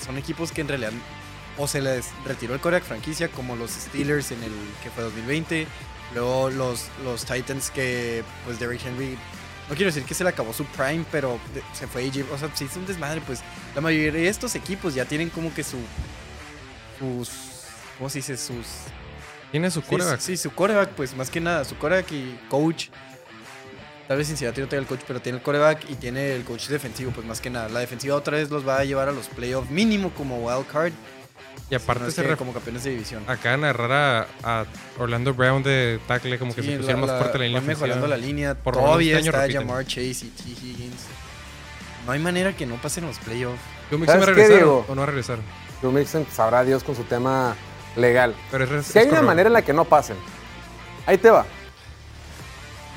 son equipos que en realidad o se les retiró el Korak franquicia, como los Steelers en el que fue 2020. Luego los, los Titans que, pues, Derrick Henry. No quiero decir que se le acabó su prime, pero se fue AJ. O sea, si es un desmadre, pues la mayoría de estos equipos ya tienen como que su. Sus. ¿Cómo se dice? Sus. Tiene su Sí, quarterback. Sí, su coreback, pues más que nada, su coreback y coach. Tal vez Cincinnati no tenga el coach, pero tiene el coreback y tiene el coach defensivo, pues más que nada. La defensiva otra vez los va a llevar a los playoffs mínimo como wild card. Y aparte no se que como campeones de división. acaban de agarrar a, a Orlando Brown de tackle, como que Sí, se pusieron la- más la- fuerte la línea van mejorando la línea. Por Todavía este está. Jamar Chase y T. Higgins. No hay manera que no pasen los playoffs. ¿Sabes qué, regresar o no va a regresar. Joe Mixon sabrá Dios con su tema legal. Pero es, Si hay una manera en la que no pasen, ahí te va.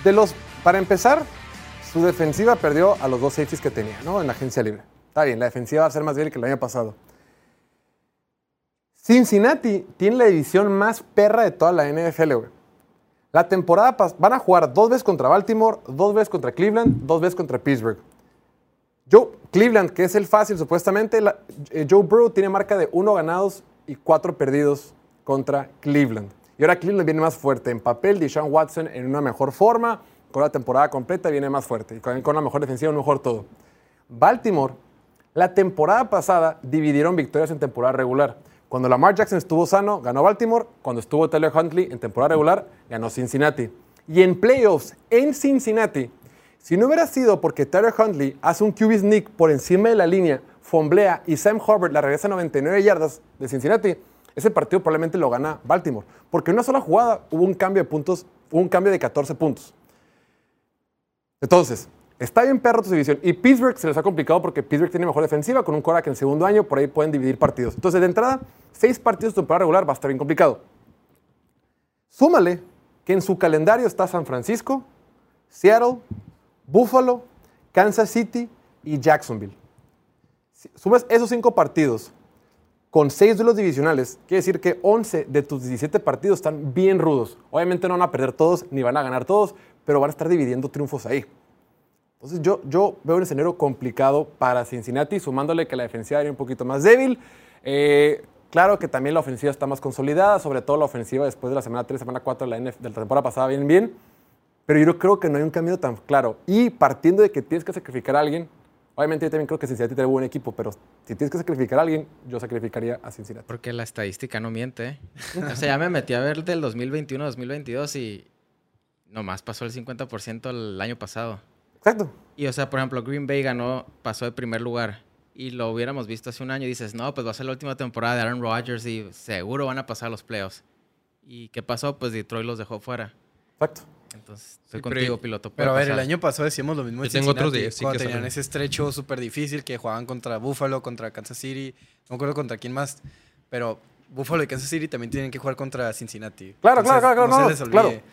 De los, para empezar, su defensiva perdió a los dos safeties que tenía, ¿no? En la agencia libre. Está bien, la defensiva va a ser más débil que el año pasado. Cincinnati tiene la división más perra de toda la NFL, güey. La temporada van a jugar dos veces contra Baltimore, dos veces contra Cleveland, dos veces contra Pittsburgh. Joe, Cleveland, que es el fácil supuestamente, la- eh, Joe Burrow tiene marca de uno ganados y cuatro perdidos contra Cleveland. Y ahora Cleveland viene más fuerte. En papel, Deshaun Watson en una mejor forma, con la temporada completa viene más fuerte. Y con, con una mejor defensiva, un mejor todo. Baltimore, la temporada pasada dividieron victorias en temporada regular. Cuando Lamar Jackson estuvo sano, ganó Baltimore. Cuando estuvo Taylor Huntley en temporada regular, ganó Cincinnati. Y en playoffs, en Cincinnati, si no hubiera sido porque Taylor Huntley hace un QB sneak por encima de la línea, fomblea y Sam Hubbard la regresa a 99 yardas de Cincinnati, ese partido probablemente lo gana Baltimore. Porque en una sola jugada hubo un cambio de puntos, hubo un cambio de 14 puntos. Entonces, está bien perro tu división. Y Pittsburgh se les ha complicado porque Pittsburgh tiene mejor defensiva con un que en segundo año por ahí pueden dividir partidos. Entonces, de entrada, seis partidos de temporada regular va a estar bien complicado. Súmale que en su calendario está San Francisco, Seattle, Buffalo, Kansas City y Jacksonville. Sumas esos cinco partidos con seis de los divisionales, quiere decir que 11 de tus 17 partidos están bien rudos. Obviamente no van a perder todos ni van a ganar todos, pero van a estar dividiendo triunfos ahí. Entonces yo, yo veo un escenario complicado para Cincinnati, sumándole que la defensiva era un poquito más débil. Eh, claro que también la ofensiva está más consolidada, sobre todo la ofensiva después de la semana 3, semana 4 de la, de la temporada pasada bien bien. Pero yo creo que no hay un camino tan claro. Y partiendo de que tienes que sacrificar a alguien, obviamente yo también creo que Cincinnati tiene buen equipo, pero si tienes que sacrificar a alguien, yo sacrificaría a Cincinnati. Porque la estadística no miente. ¿eh? O sea, ya me metí a ver del 2021-2022 y nomás pasó el 50% el año pasado. Exacto. Y, o sea, por ejemplo, Green Bay ganó, pasó de primer lugar. Y lo hubiéramos visto hace un año y dices, no, pues va a ser la última temporada de Aaron Rodgers y seguro van a pasar los playoffs. ¿Y qué pasó? Pues Detroit los dejó fuera. Exacto. Entonces, estoy Sí, pero- contigo, piloto. Pero a ver, el año pasado decíamos lo mismo de Yo tengo otros días, sí, cuando que tenían salen. ese estrecho súper difícil que jugaban contra Buffalo, contra Kansas City, no me acuerdo contra quién más, pero Buffalo y Kansas City también tienen que jugar contra Cincinnati. Claro, claro, claro, no, claro, se les claro. olvide.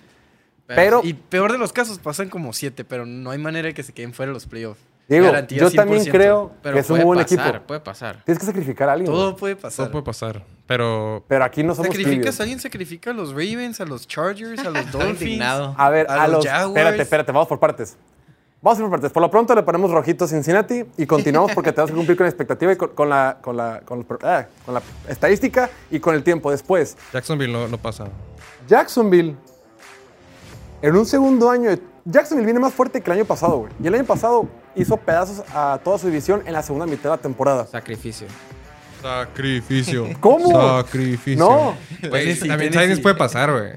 Pero, Y peor de los casos, pasan como siete, pero no hay manera de que se queden fuera de los playoffs. Diego, Garantía yo también 100%. creo Pero que es un buen pasar, equipo. puede pasar. Tienes que sacrificar a alguien. Todo güey. puede pasar. Todo puede pasar. Pero Pero aquí no somos ¿Sacrificas tibios. a alguien? ¿Sacrifica a los Ravens, a los Chargers, a los *laughs* Dolphins? A ver, A a, los los. Jaguars. Espérate, espérate, vamos por partes. Vamos a ir por partes. Por lo pronto le ponemos rojito a Cincinnati y continuamos porque tenemos que cumplir con la expectativa y con, con la, con, la, con, ah, con la estadística y con el tiempo. Después, Jacksonville no, no pasa. Jacksonville, en un segundo año, Jacksonville viene más fuerte que el año pasado, güey. Y el año pasado hizo pedazos a toda su división en la segunda mitad de la temporada. Sacrificio. Sacrificio. *laughs* ¿Cómo? Sacrificio. No. Güey, Tennessee, también. Titans puede pasar, güey.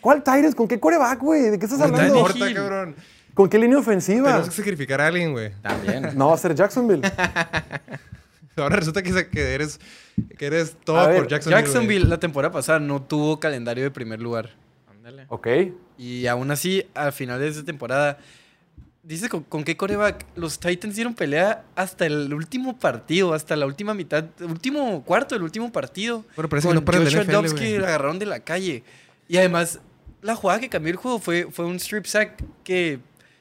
¿Cuál Tyrus? ¿Con qué coreback, güey? ¿De qué estás No hablando? importa, cabrón. ¿Con qué línea ofensiva? Tenemos que sacrificar a alguien, güey. También. *laughs* No va a ser Jacksonville. *laughs* Ahora resulta que, eres, que eres todo A ver, por Jacksonville. Jacksonville la temporada pasada no tuvo calendario de primer lugar. Ándale. ok. Y aún así, al final de esta temporada, dice con, con qué coreback los Titans dieron pelea hasta el último partido, hasta la última mitad, último cuarto del último partido. Bueno, parece que con no Joshua NFL, Dobbs que la agarraron de la calle. Y además, la jugada que cambió el juego fue, fue un strip sack que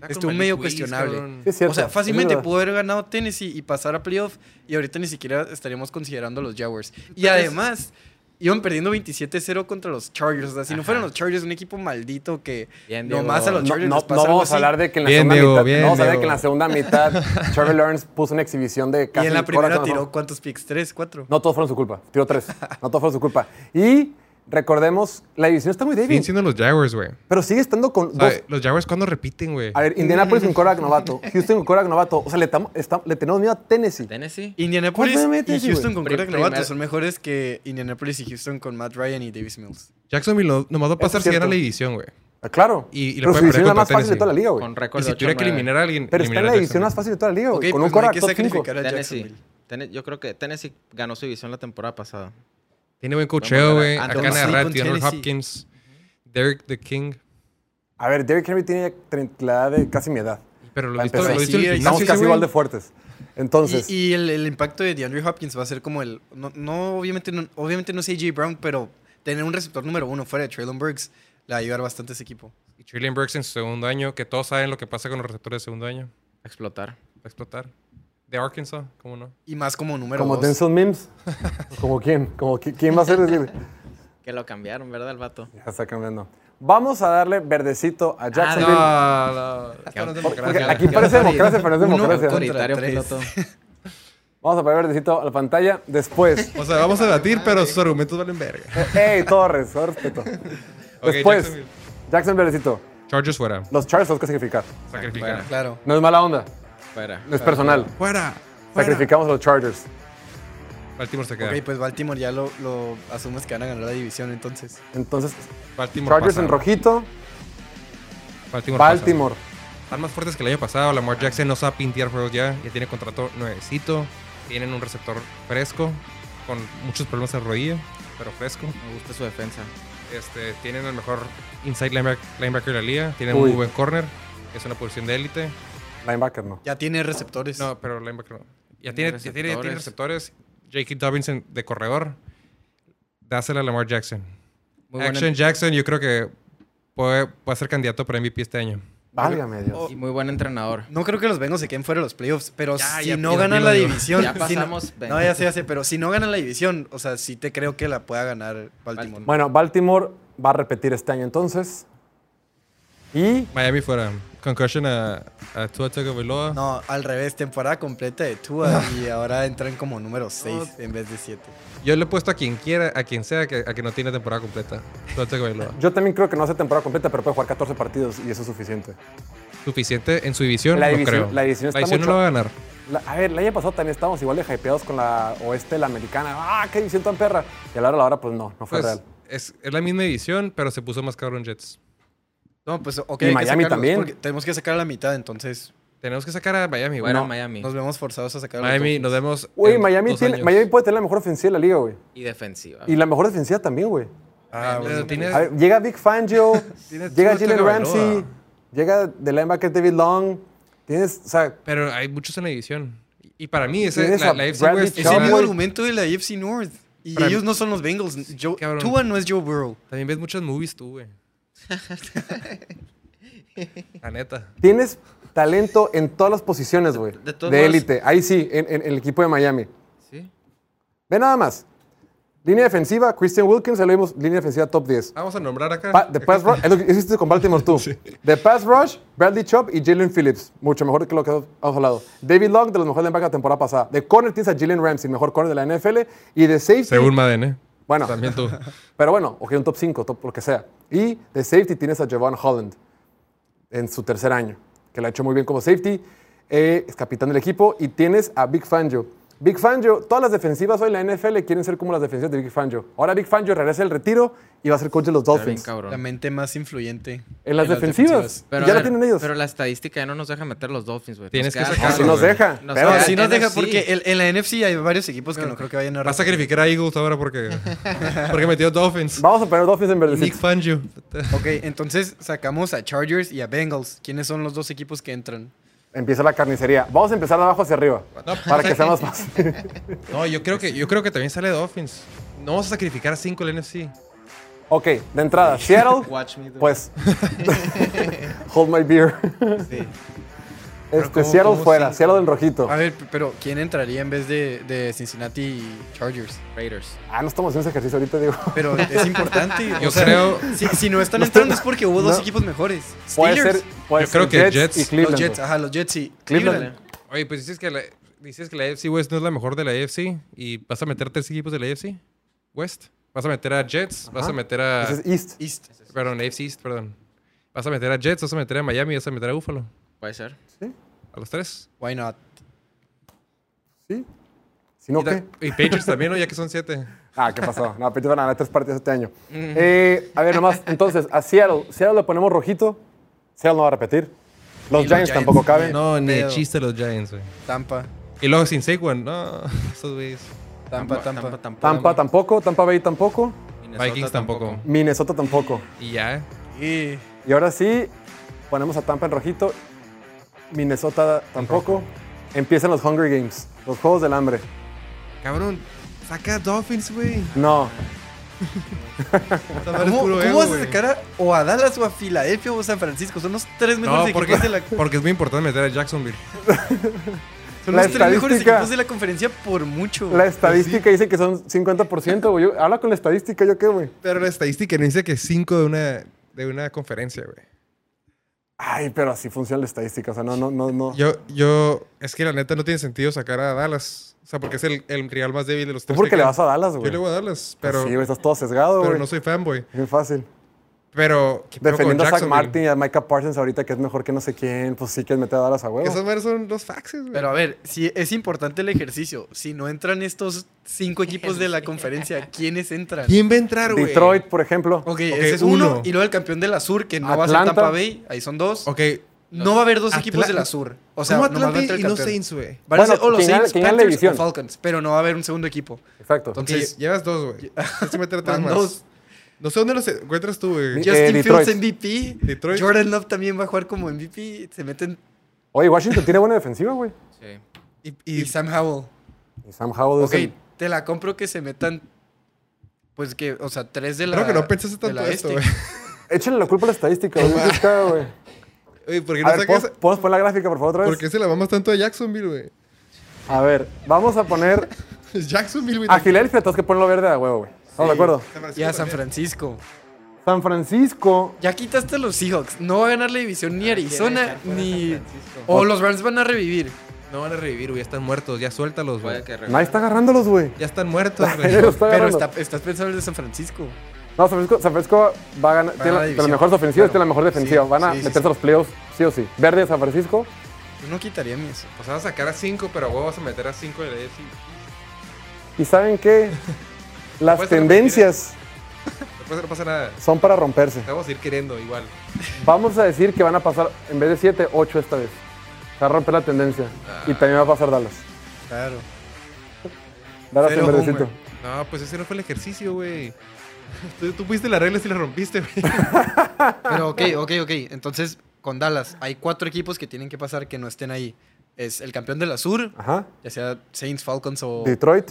estuvo medio cuestionable. Sí, cierto. O sea, fácilmente pudo haber ganado Tennessee y pasar a playoff y ahorita ni siquiera estaríamos considerando a los Jaguars. Y además, iban perdiendo 27-0 contra los Chargers. O sea, si no fueran los Chargers, un equipo maldito que Bien, nomás a los No, Chargers no, les no vamos a hablar de que en la Bien, segunda Diego, mitad. bien, no vamos a hablar de Diego. que en la segunda mitad *laughs* Trevor Lawrence puso una exhibición de Y casi en la primera tiró cuántos picks, tres, cuatro. No todos fueron su culpa. Tiró tres. No todos fueron su culpa. Y recordemos, la división está muy Siguen débil. siendo los Jaguars, güey. Pero sigue estando con O sea, dos. los Jaguars cuando repiten, güey. A ver, Indianapolis con Korak novato. Houston con Korak novato. O sea, le, tamo- está- le tenemos miedo a Tennessee. Tennessee. Indianapolis ¿Cuál fue y Tennessee, Houston con quarterback novato son mejores que Indianapolis y Houston con Matt Ryan y Davis Mills. Jacksonville no, nomás va a pasar si gana la división, güey. Ah, Claro. Y- y Pero su división es la más fácil de toda la liga, güey. Con Y récord si de tuviera que 8-9. eliminar a alguien, Pero está en la división más fácil de toda la liga, güey. Con pues un hay Korak que top 5. sacrificar a Tennessee. Yo creo que Tennessee ganó su división la temporada pasada. Tiene buen cocheo, güey. ver. Acá Andrew Tennessee. Hopkins, Derek the King. A ver, Derrick Henry tiene la edad de casi mi edad. Pero lo visto, lo visto Sí, el Estamos casi igual de fuertes. Entonces, Y, y el, el impacto de DeAndre Hopkins va a ser como el. No, no, obviamente, no, obviamente no es AJ Brown, pero tener un receptor número uno fuera de Traylon Burks le va a ayudar bastante a ese equipo. Y Traylon Burks en su segundo año, que todos saben lo que pasa con los receptores de segundo año. A explotar. Explotar. De Arkansas, ¿cómo no? Y más como número como dos. Denzel Mims. *laughs* ¿Como quién? ¿Como qui- quién va a ser? Decir, Que lo cambiaron, ¿verdad, el vato? ya está cambiando. Vamos a darle verdecito a Jacksonville. No, no. Esto no es Porque democracia. aquí parece democracia, pero no es democracia. Autoritario piloto. *laughs* Vamos a poner verdecito a la pantalla después. O sea, vamos a debatir, pero sus argumentos valen verga. ¡Ey, Torres! Todo respeto. *laughs* Después, Jacksonville. Jackson verdecito. Chargers fuera. Los Chargers los que sacrificar. Sacrificar. Claro. No es mala onda. Fuera. Es personal. ¡Fuera! Sacrificamos a los Chargers. Baltimore se queda. Ok, pues Baltimore ya lo, lo asumes que van a ganar la división entonces. Entonces, Baltimore Chargers pasa. en rojito, Baltimore. pasa. Baltimore. Están más fuertes que el año pasado. Lamar Jackson no sabe pintear juegos ya. Ya tiene contrato nuevecito. Tienen un receptor fresco. Con muchos problemas de rodilla. Pero fresco. Me gusta su defensa. Este, tienen el mejor inside linebacker, linebacker de la liga. Tienen Uy. un muy buen corner. Es una posición de élite. Linebacker no. Ya tiene receptores. No, pero linebacker no. Ya Tiene tiene, ya tiene, ya tiene receptores. J.K. Dobinson de corredor. Dásela a Lamar Jackson. Muy buen, Action Jackson, yo creo que puede, puede ser candidato para MVP este año. Válgame Dios. Oh, y muy buen entrenador. No creo que los Bengals se queden fuera de los playoffs, pero Ya, si ya, no ya, ganan la división. Ya si no- pasamos no, ya sé, ya sé, pero si no ganan la división, o sea, sí te creo que la pueda ganar Baltimore. Bueno, Baltimore va a repetir este año entonces. Y Miami fuera. Concussion a, a Tua Tagovailoa. No, al revés, temporada completa de Tua *laughs* y ahora entran como número 6 en vez de 7. Yo le he puesto a quien quiera, a quien sea, que, a que no tiene temporada completa. Tua Tagovailoa. yo también creo que no hace temporada completa, pero puede jugar 14 partidos y eso es suficiente. Suficiente en su división, La no división- creo. la división está división mucho- no la va a ganar. La- a ver, el año pasado también estábamos igual de hypeados con la oeste, la americana. ¡Ah, qué división tan perra! Y a la hora, a la hora, pues no, no fue Pues, real. es, es la misma división, pero se puso más cabrón Jets. No, pues ok. Y Miami sacarlos, también. Tenemos que sacar a la mitad, entonces Tenemos que sacar a Miami, güey. No, Miami. nos vemos forzados a sacar a Miami, nos vemos. Güey, Miami, tiene. Miami puede tener la mejor ofensiva de la liga, güey. Y defensiva. Y la mejor defensiva también, güey. Ah, Pero bueno. tiene- A ver, llega Big Fangio, *laughs* llega Jalen. Ramsey, llega de linebacker David Long. Tienes, o sea, Pero hay muchos en la división. Y para mí, ese, Tienes la, la AFC Bradley West Es el mismo argumento de la AFC North. Y Para ellos mí- no son los Bengals. Joe-. Tua no es Joe Burrow. También ves muchas movies tú, güey. *laughs* la neta. tienes talento en todas las posiciones, güey. De élite. Ahí sí, en, en el equipo de Miami. ¿Sí? Ve nada más. Línea defensiva, Christian Wilkins, ya lo vimos, línea defensiva top 10. Vamos a nombrar acá. Pa- de pass rush, es lo que hiciste con Baltimore tú. *laughs* De pass rush, Bradley Chubb y Jalen Phillips. Mucho mejor que lo que hemos hablado. David Long, de los mejores linebackers de la temporada pasada. De corner tienes a Jalen Ramsey, mejor corner de la NFL. Y de safety, Según Madden, ¿eh? Bueno, También tú. *laughs* pero bueno, o que un top 5, top lo que sea. Y de safety tienes a Javon Holland en su tercer año, que lo ha hecho muy bien como safety. eh, es capitán del equipo. Y tienes a Big Fangio. Big Fangio, todas las defensivas hoy en la NFL quieren ser como las defensivas de Big Fangio. Ahora Big Fangio regresa del retiro y va a ser coach de los bien, Dolphins. cabrón. La mente más influyente. En las defensivas. Pero ya a la ver, tienen ellos. Pero la estestadística ya no nos deja meter los Dolphins, güey. Tienes Nos que sacarlos, Sí nos deja. Nos pero- sí nos deja porque el- en la NFC hay varios equipos que no creo que vayan a Va a sacrificar a Eagles ahora porque, *laughs* porque metió Dolphins. Vamos a poner Dolphins en Nick verdecito. Fangio. Ok, entonces sacamos a Chargers y a Bengals. ¿Quiénes son los dos equipos que entran? Empieza la carnicería. Vamos a empezar de abajo hacia arriba. para que sea más fácil. *laughs* No, yo creo que, yo creo que también sale Dolphins. No vamos a sacrificar a 5 el NFC. ok, de entrada, Seattle. Watch me do. Pues. *laughs* hold my beer. Este, ¿cómo- Seattle cómo fuera, cinco? Seattle del rojito. A ver, pero ¿quién entraría en vez de, de Cincinnati y Chargers? Raiders. Ah, no estamos haciendo ese ejercicio ahorita, digo. Pero es importante. *laughs* Yo o sea, creo- Si, si no están entrando es porque hubo dos no. equipos mejores. Puede Steelers. ser, puede Yo ser creo que Jets. y Los Cleveland. Jets, ajá, los Jets y Cleveland. Cleveland. Oye, pues dices que, la, dices que la AFC West no es la mejor de la AFC y vas a meter tres equipos de la AFC West. Vas a meter a Jets, vas a meter a... Ese es East. East. Perdón, AFC East, perdón. Vas a meter a Jets, vas a meter a Miami, vas a meter a Buffalo. Puede ser. A los tres. Why not? ¿Sí? Si no, y, ¿qué? y Patriots también, ¿no? Ya que son siete. *laughs* Ah, ¿qué pasó? No, Patriots van a ganar tres partidos este año. Eh, a ver, nomás, entonces, a Seattle. Seattle le ponemos rojito. Seattle no va a repetir. Los Giants, Giants, tampoco caben. No, ni de pedo. chiste los Giants, güey. Tampa. Y luego sin Saquon, no, *laughs* esos güeyes. Tampa, Tampa. tampoco. Tampa tampoco. Tampa Bay tampoco. Minnesota Vikings tampoco. Minnesota tampoco. Y ya. Y Y ahora sí, ponemos a Tampa en rojito. Minnesota tampoco. Empiezan los Hunger Games, los Juegos del Hambre. Cabrón, saca a Dolphins, güey. No, ¿Cómo, puro cómo ego, vas a sacar a, o a Dallas o a Filadelfia o a San Francisco? Son los tres mejores No, equipos porque, de la *laughs* porque es muy importante meter a Jacksonville. *laughs* son la los tres mejores equipos de la conferencia por mucho. la estadística dice que son 50%, güey. Habla con la estadística, ¿yo qué, güey? Pero la estadística no dice que cinco de una, de una conferencia, güey. Ay, pero así funciona la estadística. O sea, no, no, no, no. Yo, yo, es que la neta no tiene sentido sacar a Dallas. O sea, porque es el, el rival más débil de los Tú tres. porque que le vas a Dallas, Yo güey. le voy a Dallas, pero, sí, estás todo sesgado, pero güey. no soy fanboy. Muy fácil. Pero, ¿qué pedo con Defendiendo a Zach? Martin y a Micah Parsons ahorita, que es mejor que no sé quién, pues sí que meter a Dallas a huevo. Esos son los faxes, güey. Pero a ver, si es importante el ejercicio. Si no entran estos cinco equipos de la conferencia, ¿quiénes entran? ¿Quién va a entrar, güey? Detroit, por ejemplo. Ok, ese es uno. uno. Y luego el campeón de la Sur, que no va a ser. Tampa Bay. Ahí son dos. Ok. No va a haber dos Atla- equipos de la Sur. O sea, ¿Cómo nomás va a Atlanta entrar y no. Saints, güey? Bueno, o los ¿quién gana- Saints, Panthers división? o Falcons. Pero no va a haber un segundo equipo. Exacto. Entonces, llevas dos, güey. *laughs* Tienes que meter tres más. dos. No sé dónde los encuentras tú, güey. Eh, Justin Detroit. Fields MVP. Detroit. Jordan Love también va a jugar como MVP. Se meten. Oye, Washington tiene buena defensiva, güey. Sí. Y, Y, y Sam Howell. Y Sam Howell Ok, el- te la compro que se metan. Pues que, o sea, tres de la. creo que no pensaste de tanto la esto, este. güey. *laughs* Échale la culpa a la estadística, güey. *laughs* Oye, ¿por qué A no ver, sacas? ¿podemos, podemos poner la gráfica, por favor, otra vez? ¿Por qué se la mamas tanto a Jacksonville, güey? A ver, vamos a poner *laughs* Jacksonville, güey. a Filadelfia, tenemos que ponerlo verde a huevo, güey. ¿Estamos de acuerdo? Y a San Francisco. San Francisco. Ya quitaste a los Seahawks. No va a ganar la división ni Arizona ni. San Francisco. O los Rams van a revivir. No van a revivir, güey. Ya están muertos. Ya suéltalos, güey. Nadie está agarrándolos, güey. Ya están muertos, güey. está Pero está- estás pensando en el de San Francisco. No, San Francisco, San Francisco va a ganar. Va a tiene la la- de las división, mejores ofensivas, claro. tiene la mejor defensiva. Sí, Van a sí, meterse sí. a los playoffs, sí o sí. Verde San Francisco. Yo no quitaría mis. O sea, vas a sacar a cinco, pero güey, vas a meter a cinco de la AFC. ¿Y saben qué? *laughs* Las tendencias *laughs* Después no pasa nada. son para romperse. Te vamos a ir queriendo igual. Vamos a decir que van a pasar, en vez de 7, 8 esta vez. Se va a romper la tendencia. Y también va a pasar Dallas. Claro. Dallas en Cero verdecito. homer. No, pues ese no fue el ejercicio, güey. *laughs* Tú, tú pusiste las reglas y las rompiste, güey. *laughs* Pero ok, ok, ok. Entonces, con Dallas, hay cuatro equipos que tienen que pasar que no estén ahí. Es el campeón de la Sur, Ajá. ya sea Saints, Falcons o. Detroit.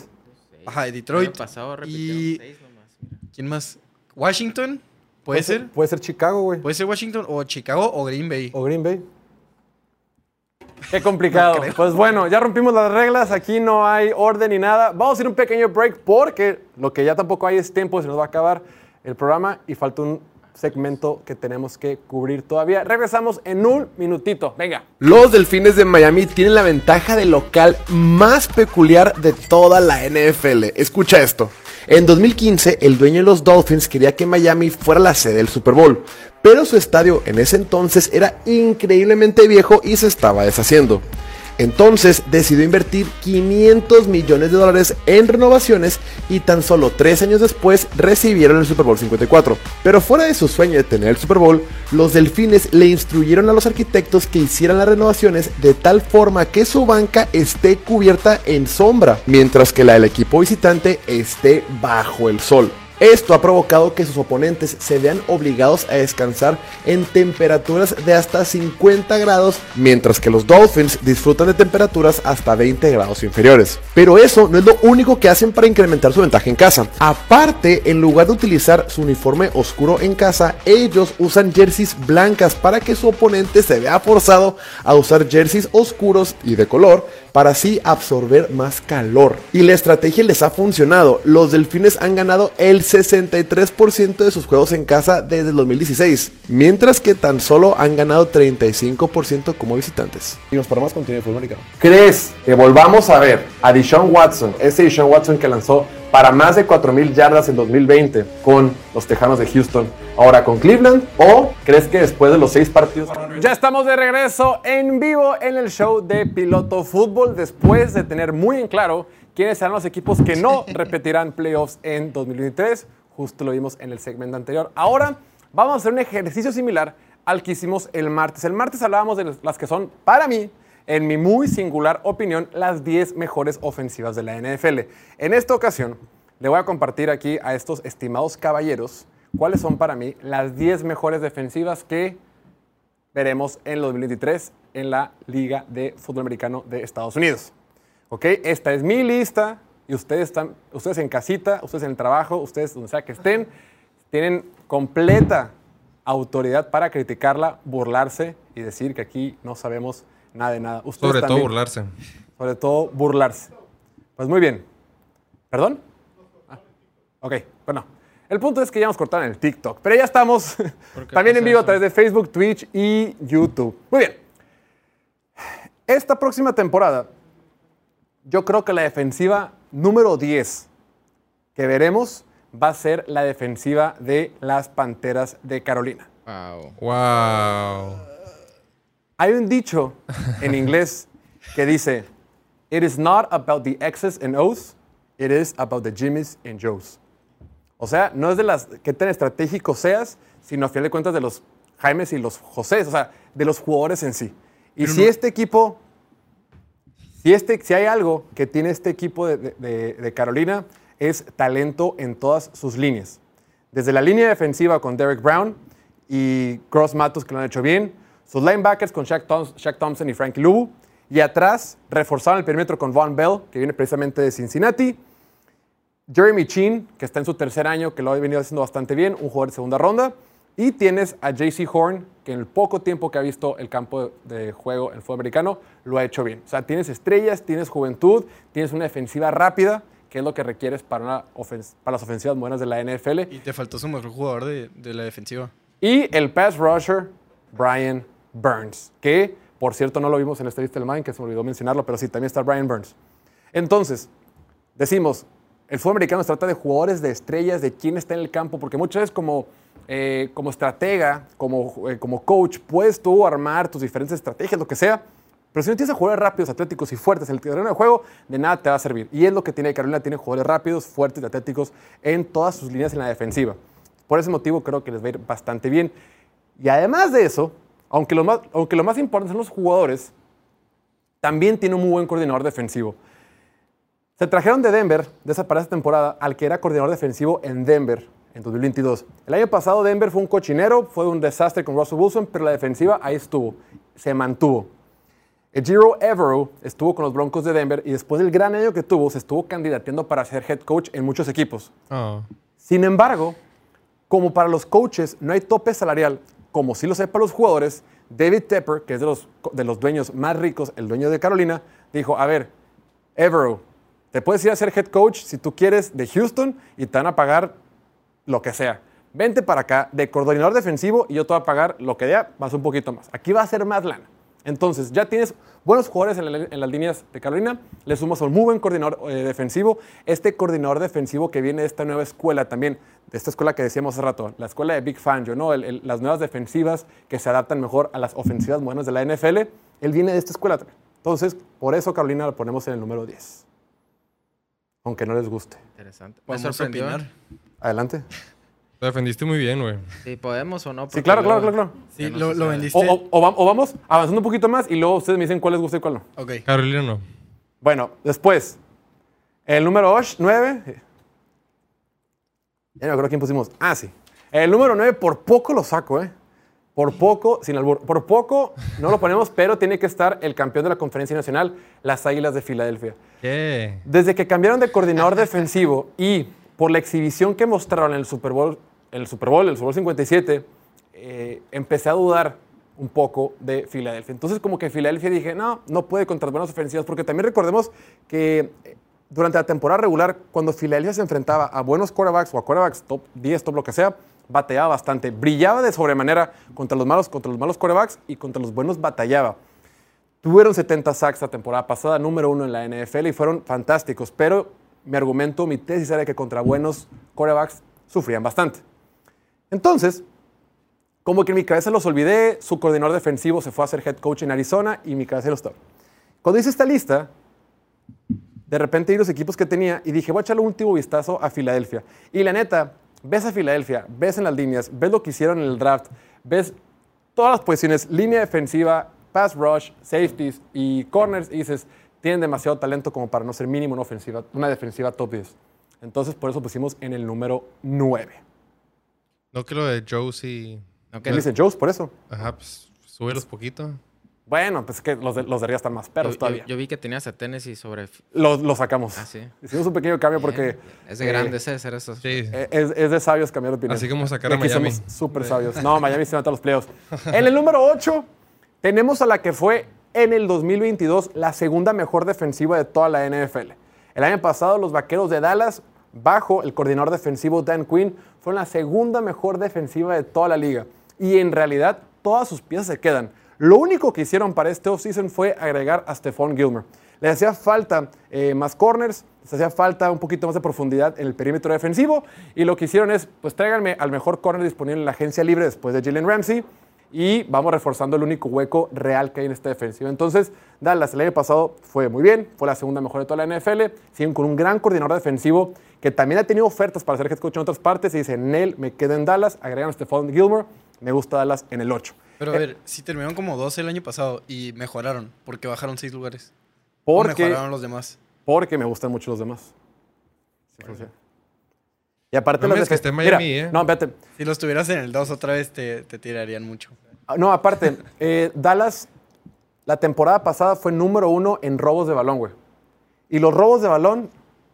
Ajá, El Detroit. pasado Y. seis nomás. mira. ¿Quién más? Washington. ¿Puede ser? Puede ser Chicago, güey. Puede ser Washington o Chicago o Green Bay. O Green Bay. *laughs* Qué complicado. pues bueno, ya rompimos las reglas. Aquí no hay orden ni nada. Vamos a ir un pequeño break porque lo que ya tampoco hay es tiempo. Se nos va a acabar el programa y falta un segmento que tenemos que cubrir todavía. Regresamos en un minutito. Venga. Los Delfines de Miami tienen la ventaja de local más peculiar de toda la NFL. Escucha esto. En 2015, el dueño de los Dolphins quería que Miami fuera la sede del Super Bowl, pero su estadio en ese entonces era increíblemente viejo y se estaba deshaciendo. Entonces decidió invertir 500 millones de dólares en renovaciones y tan solo tres años después recibieron el Super Bowl 54. Pero fuera de su sueño de tener el Super Bowl, los delfines le instruyeron a los arquitectos que hicieran las renovaciones de tal forma que su banca esté cubierta en sombra, mientras que la del equipo visitante esté bajo el sol. Esto ha provocado que sus oponentes se vean obligados a descansar en temperaturas de hasta 50 grados, mientras que los Dolphins disfrutan de temperaturas hasta 20 grados inferiores. Pero eso no es lo único que hacen para incrementar su ventaja en casa. Aparte, en lugar de utilizar su uniforme oscuro en casa, ellos usan jerseys blancas para que su oponente se vea forzado a usar jerseys oscuros y de color para así absorber más calor. Y la estrategia les ha funcionado. Los delfines han ganado el 63% de sus juegos en casa desde el 2016, mientras que tan solo han ganado 35% como visitantes. Y nos paramos con el fútbol americano. ¿Crees que volvamos a ver a Deshaun Watson, ese Deshaun Watson que lanzó para más de 4.000 yardas en 2020 con los Tejanos de Houston, ahora con Cleveland? ¿O crees que después de los seis partidos... Ya estamos de regreso en vivo en el show de Piloto Fútbol después de tener muy en claro quiénes serán los equipos que no *laughs* repetirán playoffs en 2023. Justo lo vimos en el segmento anterior. Ahora vamos a hacer un ejercicio similar al que hicimos el martes. El martes hablábamos de las que son, para mí, en mi muy singular opinión, las 10 mejores ofensivas de la NFL. En esta ocasión, le voy a compartir aquí a estos estimados caballeros cuáles son para mí las 10 mejores defensivas que veremos en el 2023 en la Liga de Fútbol Americano de Estados Unidos. ¿Ok? Esta es mi lista y ustedes están, ustedes en casita, ustedes en el trabajo, ustedes donde sea que estén, tienen completa autoridad para criticarla, burlarse y decir que aquí no sabemos nada de nada. Ustedes Sobre todo burlarse. Sobre todo burlarse. Pues muy bien. ¿Perdón? Ah, ok, bueno. El punto es que ya nos cortaron el TikTok, pero ya estamos *laughs* también en vivo a través de Facebook, Twitch y YouTube. Muy bien. Esta próxima temporada, yo creo que la defensiva número 10 que veremos va a ser la defensiva de las Panteras de Carolina. Wow. Wow. Hay un dicho en *laughs* inglés que dice, It is not about the X's and O's, it is about the Jimmys and Joes. O sea, no es de las que tan estratégico seas, sino a final de cuentas de los Jaimes y los Josés, o sea, de los jugadores en sí. Y si este equipo, si, este, si hay algo que tiene este equipo de, de- de Carolina, es talento en todas sus líneas. Desde la línea defensiva con Derek Brown y Cross Matos, que lo han hecho bien. Sus linebackers con Shaq, Thompson y Frankie Lubu. Y atrás, reforzaron el perímetro con Von Bell, que viene precisamente de Cincinnati. Jeremy Chin, que está en su tercer año, que lo ha venido haciendo bastante bien, un jugador de segunda ronda. Y tienes a JC Horn, que en el poco tiempo que ha visto el campo de juego en el fútbol americano, lo ha hecho bien. O sea, tienes estrellas, tienes juventud, tienes una defensiva rápida, que es lo que requieres para, una para las ofensivas buenas de la NFL. Y te faltó su mejor jugador de, de la defensiva. Y el pass rusher, Brian Burns, que por cierto no lo vimos en esta lista del Mind, que se me olvidó mencionarlo, pero sí, también está Brian Burns. Entonces, decimos, el fútbol americano se trata de jugadores, de estrellas, de quién está en el campo, porque muchas veces como, eh, como estratega, como, eh, como coach, puedes tú armar tus diferentes estrategias, lo que sea, pero si no tienes jugadores rápidos, atléticos y fuertes en el terreno de juego, de nada te va a servir. Y es lo que tiene Carolina, tiene jugadores rápidos, fuertes y atléticos en todas sus líneas en la defensiva. Por ese motivo creo que les va a ir bastante bien. Y además de eso, aunque lo más, aunque lo más importante son los jugadores, también tiene un muy buen coordinador defensivo. Se trajeron de Denver, de esa, para esa temporada, al que era coordinador defensivo en Denver en 2022. El año pasado Denver fue un cochinero, fue un desastre con Russell Wilson, pero la defensiva ahí estuvo, se mantuvo. Ejiro Evero estuvo con los Broncos de Denver y después del gran año que tuvo, se estuvo candidateando para ser head coach en muchos equipos. Oh. Sin embargo, como para los coaches no hay tope salarial, como sí lo sé para los jugadores, David Tepper, que es de los, de los dueños más ricos, el dueño de Carolina, dijo, a ver, Evero, te puedes ir a ser head coach si tú quieres de Houston y te van a pagar lo que sea. Vente para acá de coordinador defensivo y yo te voy a pagar lo que dé, más un poquito más. Aquí va a ser más lana. Entonces, ya tienes buenos jugadores en, la- en las líneas de Carolina, le sumas a un muy buen coordinador eh, defensivo. Este coordinador defensivo que viene de esta nueva escuela también, de esta escuela que decíamos hace rato, la escuela de Big Fangio, ¿no? El- el- las nuevas defensivas que se adaptan mejor a las ofensivas buenas de la NFL, él viene de esta escuela también. Entonces, por eso Carolina lo ponemos en el número 10. Aunque no les guste. Interesante. Me Vamos a sorprendió. opinar. Adelante. Te defendiste muy bien, güey. Si podemos o no. Sí, claro, claro, claro, claro. Sí, no lo, vendiste. O, o- o va- o vamos avanzando un poquito más y luego ustedes me dicen cuál les gusta y cuál no. Ok. Carolina no. Bueno, después, el número 9. Ya no creo quién pusimos. Ah, sí. El número 9 por poco lo saco, ¿eh? Por poco, sin albur. Por poco no lo ponemos, *laughs* pero tiene que estar el campeón de la conferencia nacional, las Águilas de Filadelfia. ¿Qué? Desde que cambiaron de coordinador defensivo y por la exhibición que mostraron en el Super Bowl, el Super Bowl, el Super Bowl 57, eh, empecé a dudar un poco de Filadelfia. Entonces, como que Filadelfia dije, no, no puede contra buenas ofensivas, porque también recordemos que eh, durante la temporada regular, cuando Filadelfia se enfrentaba a buenos quarterbacks o a quarterbacks top 10, top lo que sea, bateaba bastante. Brillaba de sobremanera contra los malos, contra los malos quarterbacks y contra los buenos batallaba. Tuvieron 70 sacks la temporada pasada, número uno en la NFL y fueron fantásticos, pero mi argumento, mi tesis era que contra buenos quarterbacks sufrían bastante. Entonces, como que en mi cabeza los olvidé, su coordinador defensivo se fue a ser head coach en Arizona y mi cabeza lo estaba. Cuando hice esta lista, de repente vi los equipos que tenía y dije, voy a echarle un último vistazo a Filadelfia. Y la neta, ves a Filadelfia, ves en las líneas, ves lo que hicieron en el draft, ves todas las posiciones, línea defensiva, pass rush, safeties y corners, y dices, tienen demasiado talento como para no ser mínimo una ofensiva, una defensiva top 10. Entonces, por eso pusimos en el número 9. No que lo de Joe sí. No, ¿Qué que- dice Jones por eso? Ajá, pues súbelos poquito. Bueno, pues es que los de, los de arriba están más perros yo- todavía. yo vi que tenías a Tennessee sobre. Los, los sacamos. Ah, sí. Hicimos un pequeño cambio porque Es de eh, grande hacer eso. Sí. eh, es, es de sabios cambiar de opinión. Así como sacar a Y Miami. somos súper sabios. No, Miami se mata a los playoffs. *laughs* En el número 8 tenemos a la que fue en el 2022 la segunda mejor defensiva de toda la NFL. El año pasado los Vaqueros de Dallas, bajo el coordinador defensivo Dan Quinn, fueron la segunda mejor defensiva de toda la liga. Y en realidad todas sus piezas se quedan. Lo único que hicieron para este offseason fue agregar a Stephon Gilmer. Le hacía falta eh, más corners, Les hacía falta un poquito más de profundidad en el perímetro defensivo y lo que hicieron es, pues tráiganme al mejor corner disponible en la agencia libre después de Jalen Ramsey y vamos reforzando el único hueco real que hay en esta defensiva. Entonces, Dallas el año pasado fue muy bien, fue la segunda mejor de toda la NFL, siguen con un gran coordinador defensivo que también ha tenido ofertas para ser head coach en otras partes y dice, Nel, me quedo en Dallas, agregan a Stephon Gilmore, me gusta Dallas en el 8. Pero Eh, a ver, si terminaron como 12 el año pasado y mejoraron, porque bajaron 6 lugares. ¿O Porque, mejoraron los demás. porque me gustan mucho los demás. Sí, funciona. Y aparte No las me digas que esté en Miami, Mira, ¿eh? No, espérate. Si los tuvieras en el 2 otra vez, te, te tirarían mucho. Ah, No, aparte, eh, Dallas la temporada pasada fue número uno en robos de balón, güey. Y los robos de balón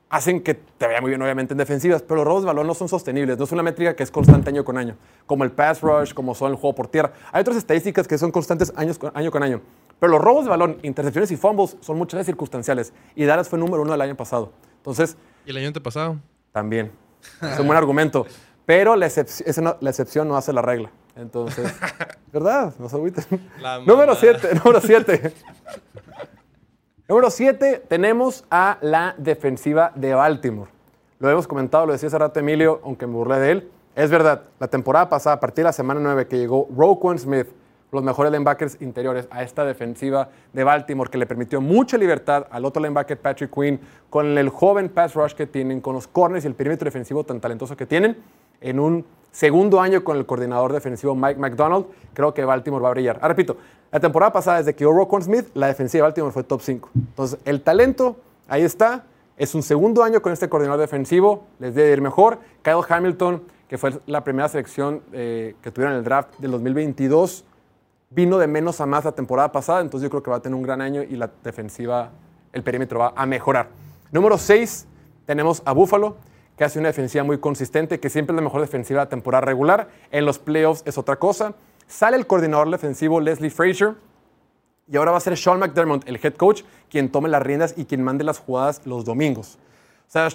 hacen que te vaya muy bien, obviamente, en defensivas, pero los robos de balón no son sostenibles. No es una métrica que es constante año con año, como el pass rush, como son el juego por tierra. Hay otras estadísticas que son constantes años con- año con año. Pero los robos de balón, intercepciones y fumbles son muchas veces circunstanciales. Y Dallas fue número uno el año pasado. Entonces, ¿Y el año antepasado? también. Es un *laughs* buen argumento. Pero la, excep- excepción no hace la regla. Entonces, *laughs* ¿verdad? Agüiten. Número mamá. 7, número 7. número 7, tenemos a la defensiva de Baltimore. Lo hemos comentado, lo decía hace rato Emilio, aunque me burlé de él. Es verdad, la temporada pasada, a partir de la semana 9, que llegó Roquan Smith, los mejores linebackers interiores a esta defensiva de Baltimore, que le permitió mucha libertad al otro linebacker Patrick Quinn, con el joven pass rush que tienen, con los corners y el perímetro defensivo tan talentoso que tienen, en un segundo año con el coordinador defensivo Mike McDonald, creo que Baltimore va a brillar. Ah, repito, la temporada pasada, desde que llegó Roquan Smith, la defensiva de Baltimore fue top 5. Entonces, el talento, ahí está. Es un segundo año con este coordinador defensivo, les debe ir mejor. Kyle Hamilton, que fue la primera selección eh, que tuvieron en el draft del 2022, vino de menos a más la temporada pasada, entonces yo creo que va a tener un gran año y la defensiva, el perímetro va a mejorar. Número 6, tenemos a Buffalo, que hace una defensiva muy consistente, que siempre es la mejor defensiva de la temporada regular. En los playoffs es otra cosa. Sale el coordinador defensivo Leslie Frazier, y ahora va a ser Sean McDermott, el head coach, quien tome las riendas y quien mande las jugadas los domingos. O sea,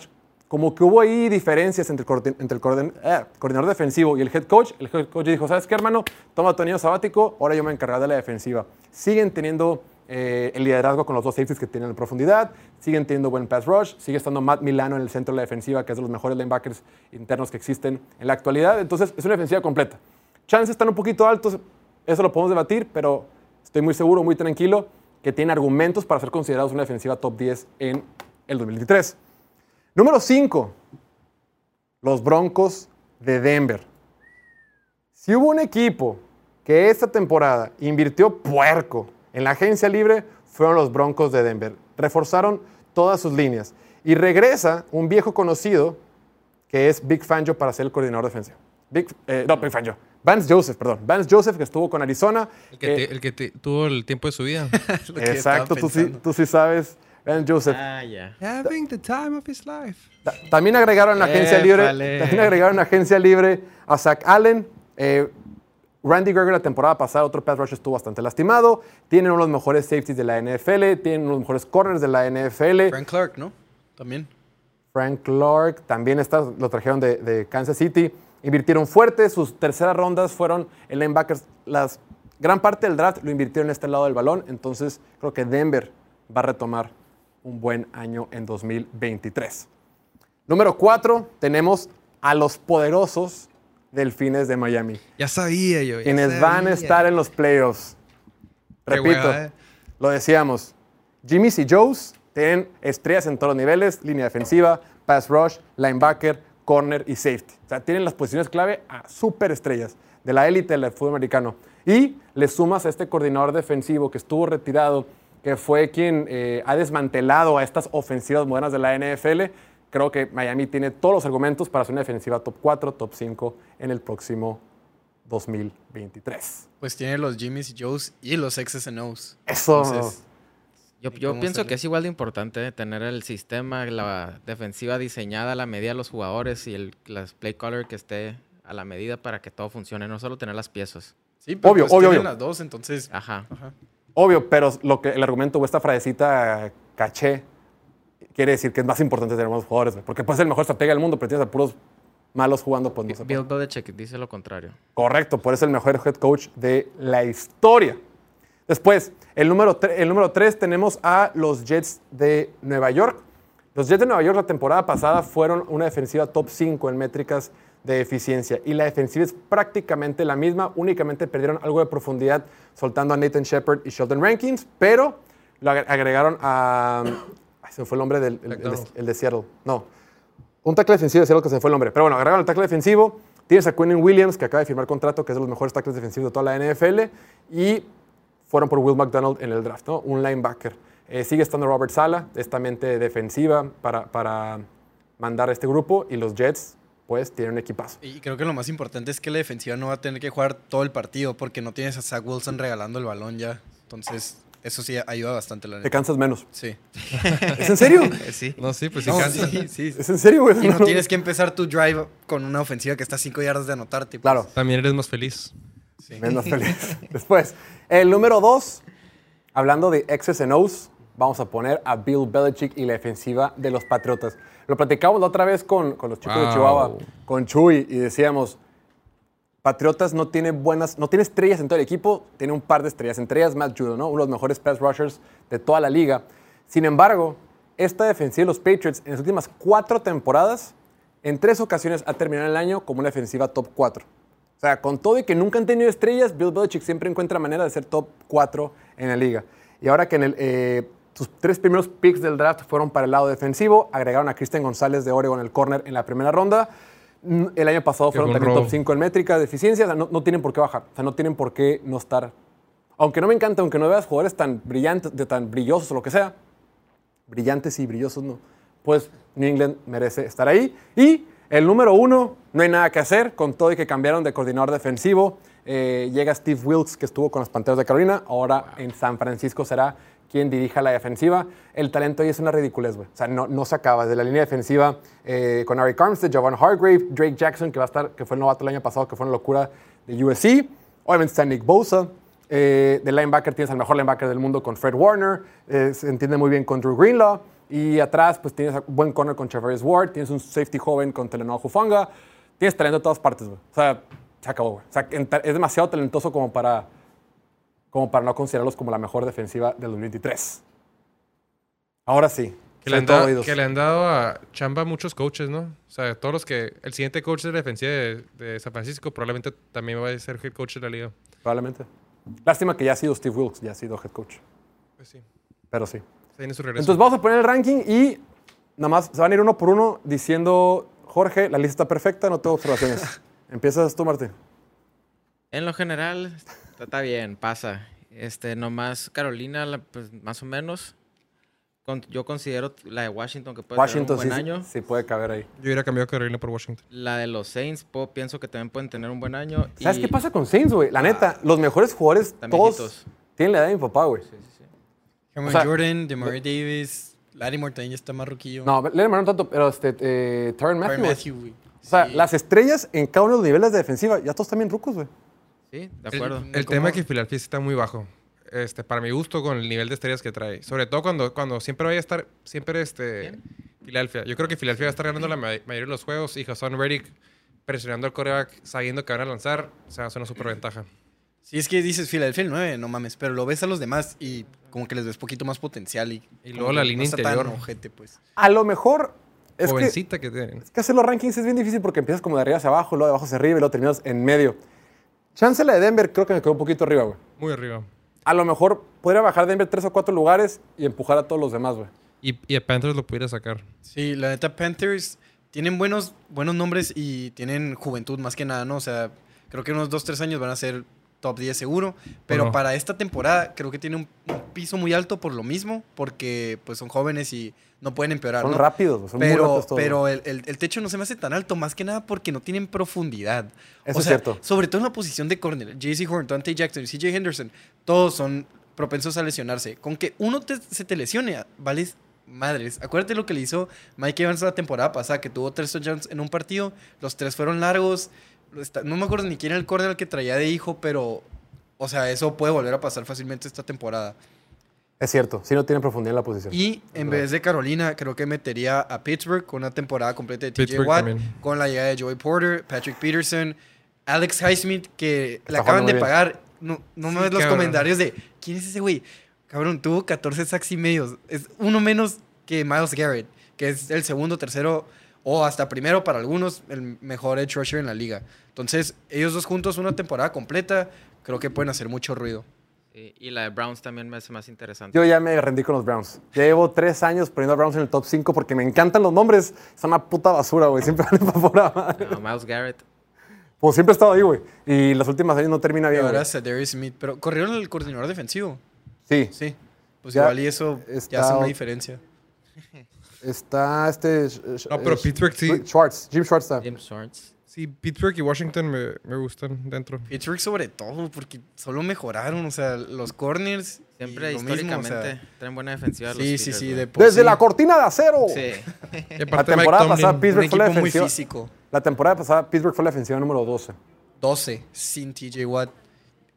como que hubo ahí diferencias entre, el eh, coordinador defensivo y el head coach. El head coach dijo, ¿sabes qué, hermano? Toma tu anillo sabático, ahora yo me encargaré de la defensiva. Siguen teniendo eh, el liderazgo con los dos safeties que tienen en profundidad, siguen teniendo buen pass rush, sigue estando Matt Milano en el centro de la defensiva, que es de los mejores linebackers internos que existen en la actualidad. Entonces, es una defensiva completa. Chances están un poquito altos, eso lo podemos debatir, pero estoy muy seguro, muy tranquilo, que tiene argumentos para ser considerados una defensiva top 10 en el 2023. Número 5, los Broncos de Denver. Si hubo un equipo que esta temporada invirtió puerco en la agencia libre, fueron los Broncos de Denver. Reforzaron todas sus líneas. Y regresa un viejo conocido que es Big Fangio para ser el coordinador defensivo. Big, eh, no, Big Fangio. Vance Joseph, perdón. Vance Joseph que estuvo con Arizona. El que, que- te- el que te- tuvo el tiempo de su vida. *laughs* Exacto, tú sí, tú sí sabes. Vance Joseph. Ah, ya. Having the time of his life. Ta- También agregaron la agencia libre, también agregaron agencia libre a Zach Allen. eh, Randy Gregory la temporada pasada, otro pass rush estuvo bastante lastimado. Tienen uno de los mejores safeties de la NFL, tienen uno de los mejores corners de la NFL. Frank Clark, ¿no? También. Frank Clark también está, lo trajeron de, de Kansas City. Invirtieron fuerte, sus terceras rondas fueron en linebackers. Las, gran parte del draft lo invirtieron en este lado del balón, entonces creo que Denver va a retomar un buen año en 2023. Número 4, tenemos a los poderosos Delfines de Miami, Ya sabía yo. ya quienes van a estar en los playoffs. Repito, hueva, eh. lo decíamos, Jimmy y Joes tienen estrellas en todos los niveles, línea defensiva, pass rush, linebacker, corner y safety. O sea, tienen las posiciones clave a superestrellas de la élite del fútbol americano. Y le sumas a este coordinador defensivo que estuvo retirado, que fue quien eh, ha desmantelado a estas ofensivas modernas de la NFL. Creo que Miami tiene todos los argumentos para ser una defensiva top 4, top 5 en el próximo 2023. Pues tiene los Jimmys y Joes y los X's and O's. Eso. Entonces, Yo, ¿Y yo cómo pienso sale? que es igual de importante tener el sistema, la defensiva diseñada a la medida de los jugadores y el las play caller que esté a la medida para que todo funcione, no solo tener las piezas. sí, pero Obvio, pues obvio, obvio. las dos, entonces. Ajá. Ajá. Obvio, pero lo que el argumento o esta frasecita caché quiere decir que es más importante tener buenos jugadores, porque puedes ser el mejor estratega del mundo, pero tienes a puros malos jugando, pues no. Bill Belichick dice lo contrario. Correcto, por eso es el mejor head coach de la historia. Después, el número, el número 3 tenemos a los Jets de Nueva York. Los Jets de Nueva York la temporada pasada fueron una defensiva top 5 en métricas de eficiencia y la defensiva es prácticamente la misma, únicamente perdieron algo de profundidad soltando a Nathan Shepard y Sheldon Rankins, pero lo agre- agregaron a... ay, se fue el nombre del el- el el de Seattle. No, un tackle defensivo de Seattle que se fue el nombre. Pero bueno, agregaron el tackle defensivo. Tienes a Quinn Williams, que acaba de firmar contrato, que es de los mejores tackles defensivos de toda la NFL. Y fueron por Will McDonald en el draft, ¿no? Un linebacker. Eh, sigue estando Robert Sala, esta mente defensiva para, para mandar a este grupo. Y los Jets, pues, tienen un equipazo. Y creo que lo más importante es que la defensiva no va a tener que jugar todo el partido porque no tienes a Zach Wilson regalando el balón ya. Entonces, eso sí ayuda bastante, la Te neta. cansas menos. Sí. *laughs* ¿Es en serio? Eh, sí. No, sí, pues sí No, cansa. sí, sí. ¿Es en serio, güey? Y no tienes que empezar tu drive con una ofensiva que está a 5 yardas de anotarte. pues. Claro. También eres más feliz. Sí. Menos feliz. *laughs* Después, el número dos, hablando de X's and O's, vamos a poner a Bill Belichick y la defensiva de los Patriotas. Lo platicamos la otra vez con, con los chicos de. Chihuahua, con Chuy, y decíamos, Patriotas no tiene buenas, no tiene estrellas en todo el equipo, tiene un par de estrellas, entre ellas Matt Judon, ¿no? uno de los mejores pass rushers de toda la liga. Sin embargo, esta defensiva de los Patriots en las últimas cuatro temporadas, en tres ocasiones ha terminado el año como una defensiva top 4. O sea, con todo y que nunca han tenido estrellas, Bill Belichick siempre encuentra manera de ser top 4 en la liga. Y ahora que eh, sus tres primeros picks del draft fueron para el lado defensivo, agregaron a Christian González de Oregon, el corner, en la primera ronda. El año pasado fueron también robo. top 5 en métrica de eficiencia. O sea, no, no tienen por qué bajar. O sea, no tienen por qué no estar. Aunque no me encanta, aunque no veas jugadores tan brillantes, de tan brillosos o lo que sea, brillantes y brillosos no. Pues New England merece estar ahí. Y el número uno, no hay nada que hacer, con todo y que cambiaron de coordinador defensivo. Eh, llega Steve Wilkes, que estuvo con los Panteros de Carolina, ahora en San Francisco será quien dirija la defensiva. El talento ahí es una ridiculez, güey. O sea, no, no se acaba. De la línea defensiva eh, con Eric Armstead, Javon Hargrave, Drake Jackson, que va a estar, que fue el novato el año pasado, que fue una locura de USC. Obviamente está Nick Bosa. Eh, de linebacker tienes al mejor linebacker del mundo con Fred Warner. Eh, se entiende muy bien con Drew Greenlaw. Y atrás, pues tienes buen corner con Travis Ward. Tienes un safety joven con Telenoa Hufanga. Tienes talento de todas partes, güey. O sea, se acabó, güey. O sea, es demasiado talentoso como para, como para no considerarlos como la mejor defensiva del 2023. Ahora sí. Que le, han dado, que le han dado a chamba a muchos coaches, ¿no? O sea, todos los que... El siguiente coach de la defensiva de, de San Francisco probablemente también va a ser head coach de la liga. Probablemente. Lástima que ya ha sido Steve Wilkes, ya ha sido head coach. Pues sí. Pero sí. Se viene su regreso. Entonces vamos a poner el ranking y nada más se van a ir uno por uno diciendo, Jorge, la lista está perfecta, no tengo observaciones. *laughs* Empiezas tú, Martín. En lo general, está- está bien, pasa. Este, nomás Carolina, la- pues, más o menos. Con- yo considero la de Washington que puede Washington tener sí, un buen año. sí puede caber ahí. Yo hubiera cambiado a Carolina por Washington. La de los Saints, po- pienso que también pueden tener un buen año. ¿Sabes y- qué pasa con Saints, güey? La neta, los mejores jugadores, todos tienen la edad de mi papá, güey. Cameron O sea- Jordan, Demary Davis, Larry Morton ya está más ruquillo. No, Lennon no tanto, pero este, eh, Tyrann Matthew. Matthew, güey. O sea, Sí. las estrellas en cada uno de los niveles de defensiva, ya todos también rucos, güey. Sí, de El- acuerdo. El, tema es que Philadelphia sí está muy bajo. Este, para mi gusto, con el nivel de estrellas que trae. Sobre todo cuando, cuando siempre vaya a estar, siempre este. Filadelfia. Yo creo que Filadelfia va a estar ganando la ma- mayoría de los juegos y Hassan Reddick presionando al coreback, sabiendo que van a lanzar, se hace una super ventaja. Sí, es que dices Philadelphia el 9, no mames, pero lo ves a los demás y como que les ves poquito más potencial y, Y luego que la no línea interior. ojete, pues. A lo mejor es que, Jovencita que, tienen. es que hacer los rankings es bien difícil porque empiezas como de arriba hacia abajo, luego de abajo hacia arriba y luego terminas en medio. Chance la de Denver creo que me quedó un poquito arriba, güey. Muy arriba. A lo mejor podría bajar Denver tres o cuatro lugares y empujar a todos los demás, güey. Y, y a Panthers lo pudiera sacar. Sí, la neta Panthers tienen buenos, buenos nombres y tienen juventud más que nada, ¿no? O sea, creo que unos 2, 3 años van a ser top 10 seguro, pero para esta temporada creo que tiene un, un piso muy alto por lo mismo, porque pues son jóvenes y no pueden empeorar, Son ¿no? rápidos, son muy pero, rápidos todos. pero el, el- el techo no se me hace tan alto, más que nada porque no tienen profundidad. Eso o es cierto. Sobre todo en la posición de corner. JC Horn, Dante Jackson y CJ Henderson, todos son propensos a lesionarse. Con que uno te- se te lesione, vales madres. Acuérdate lo que le hizo Mike Evans la temporada pasada, que tuvo tres touchdowns en un partido. Los tres fueron largos. Está- No me acuerdo ni quién era el corner al que traía de hijo, pero... O sea, eso puede volver a pasar fácilmente esta temporada. Es cierto, sí no tienen profundidad en la posición. Y en vez de Carolina, creo que metería a Pittsburgh con una temporada completa de TJ Pittsburgh Watt, también. con la llegada de Joey Porter, Patrick Peterson, Alex Highsmith, que le Está acaban jugando de bien. pagar. No, no me Sí, ves los cabrón. comentarios de ¿quién es ese güey? Cabrón, tuvo 14 sacks y medios. Es uno menos que Miles Garrett. que es el segundo, tercero o hasta primero para algunos, el mejor edge rusher en la liga. Entonces, ellos dos juntos, una temporada completa, creo que pueden hacer mucho ruido. Sí, y la de Browns también me hace más interesante. Yo ya me rendí con los Browns. Llevo tres años poniendo a Browns en el top 5 porque me encantan los nombres. Son una puta basura, güey. Siempre *laughs* van para afuera. No, Miles Garrett. Pues siempre he estado ahí, güey. Y las últimas años no termina Y bien, ahora. Darius Smith, pero corrieron el coordinador defensivo. Sí. Sí. Pues Ya igual y eso está- ya hace una diferencia. *laughs* Está este... No, pero Pittsburgh sí. Schwartz. Jim Schwartz está. James Schwartz. Sí, Pittsburgh y Washington me, me gustan dentro. Pittsburgh sobre todo, porque solo mejoraron, o sea, los corners. Siempre mismo, o históricamente sea, traen buena defensiva. los sí, sí, Steelers, sí. De por Desde sí. la cortina de acero. Sí. *laughs* La temporada Tomlin, pasada Pittsburgh fue la equipo muy defensiva. físico. La temporada pasada Pittsburgh fue la defensiva número 12. 12 sin TJ Watt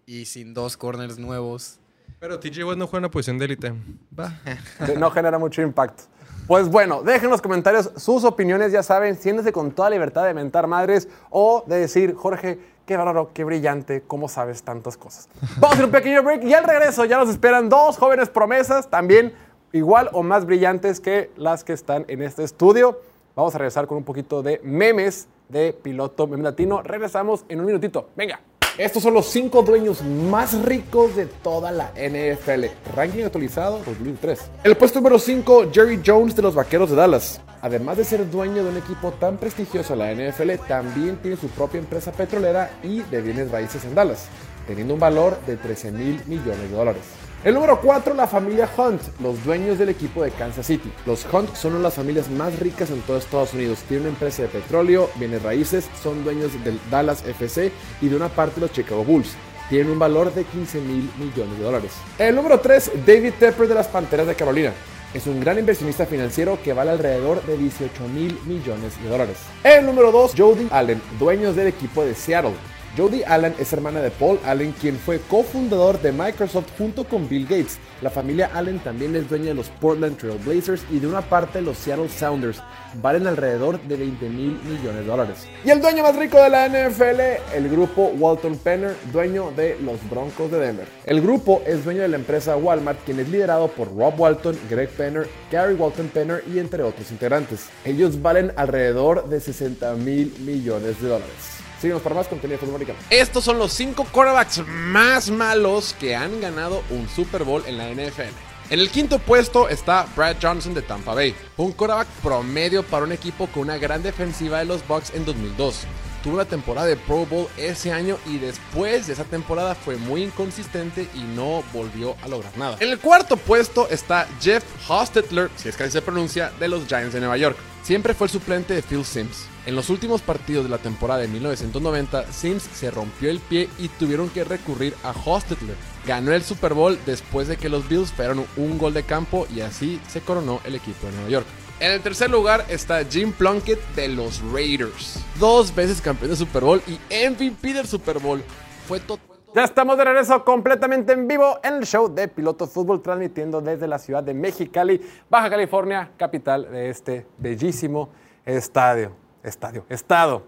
y sin dos corners nuevos. Pero TJ Watt no juega en una posición de élite. Va. *laughs* No genera mucho impacto. Pues bueno, dejen en los comentarios sus opiniones, ya saben, siéntense con toda libertad de mentar madres o de decir, Jorge, qué bárbaro, qué brillante, cómo sabes tantas cosas. *laughs* Vamos a hacer un pequeño break y al regreso ya nos esperan dos jóvenes promesas, también igual o más brillantes que las que están en este estudio. Vamos a regresar con un poquito de memes de piloto meme latino. Regresamos en un minutito. Venga. Estos son los cinco dueños más ricos de toda la NFL. Ranking actualizado 2003. El puesto número 5, Jerry Jones de los Vaqueros de Dallas. Además de ser dueño de un equipo tan prestigioso en la NFL, también tiene su propia empresa petrolera y de bienes raíces en Dallas, teniendo un valor de 13 mil millones de dólares. El número 4, la familia Hunt, los dueños del equipo de Kansas City. Los Hunt son una de las familias más ricas en todo Estados Unidos. Tienen una empresa de petróleo, bienes raíces, son dueños del Dallas FC y de una parte de los Chicago Bulls. Tienen un valor de 15 mil millones de dólares. El número 3, David Tepper de las Panteras de Carolina. Es un gran inversionista financiero que vale alrededor de 18 mil millones de dólares. El número 2, Jody Allen, dueños del equipo de Seattle. Jody Allen es hermana de Paul Allen, quien fue cofundador de Microsoft junto con Bill Gates. La familia Allen también es dueña de los Portland Trail Blazers y de una parte los Seattle Sounders. Valen alrededor de 20 mil millones de dólares. Y el dueño más rico de la NFL, el grupo Walton Penner, dueño de los Broncos de Denver. El grupo es dueño de la empresa Walmart, quien es liderado por Rob Walton, Greg Penner, Gary Walton Penner y entre otros integrantes. Ellos valen alrededor de 60 mil millones de dólares. Síguenos para más contenido americano. Estos son los cinco quarterbacks más malos que han ganado un Super Bowl en la NFL. En el quinto puesto está Brad Johnson de Tampa Bay, un quarterback promedio para un equipo con una gran defensiva de los Bucks en 2002. Tuvo una temporada de Pro Bowl ese año y después de esa temporada fue muy inconsistente y no volvió a lograr nada. En el cuarto puesto está Jeff Hostetler, si es que así se pronuncia, de los Giants de Nueva York. Siempre fue el suplente de Phil Sims. En los últimos partidos de la temporada de 1990, Sims se rompió el pie y tuvieron que recurrir a Hostetler. Ganó el Super Bowl después de que los Bills fallaron un gol de campo y así se coronó el equipo de Nueva York. En el tercer lugar está Jim Plunkett de los Raiders. Dos veces campeón de Super Bowl y MVP del Super Bowl. Fue to- Ya estamos de regreso completamente en vivo en el show de Piloto Fútbol, transmitiendo desde la ciudad de Mexicali, Baja California, capital de este bellísimo estadio. Estadio, estado.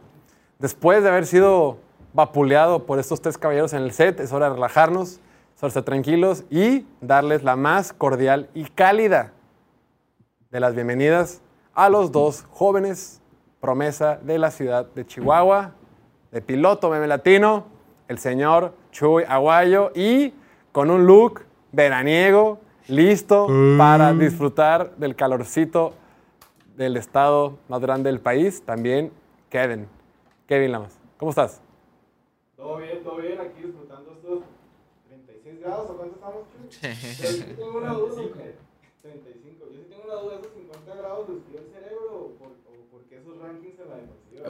Después de haber sido vapuleado por estos tres caballeros en el set, es hora de relajarnos, es hora de estar tranquilos y darles la más cordial y cálida de las bienvenidas a los dos jóvenes promesa de la ciudad de Chihuahua, de piloto meme latino, el señor Chuy Aguayo y con un look veraniego, listo para disfrutar del calorcito del estado más grande del país, también Kevin. Kevin Lamas, ¿cómo estás? Todo bien, todo bien, aquí disfrutando estos 36 grados, ¿o cuánto estamos? Yo tengo una duda, ¿qué? 35. Yo sí tengo una duda, ¿esos 50 grados los dio el cerebro o por, o por qué esos rankings en la defensiva?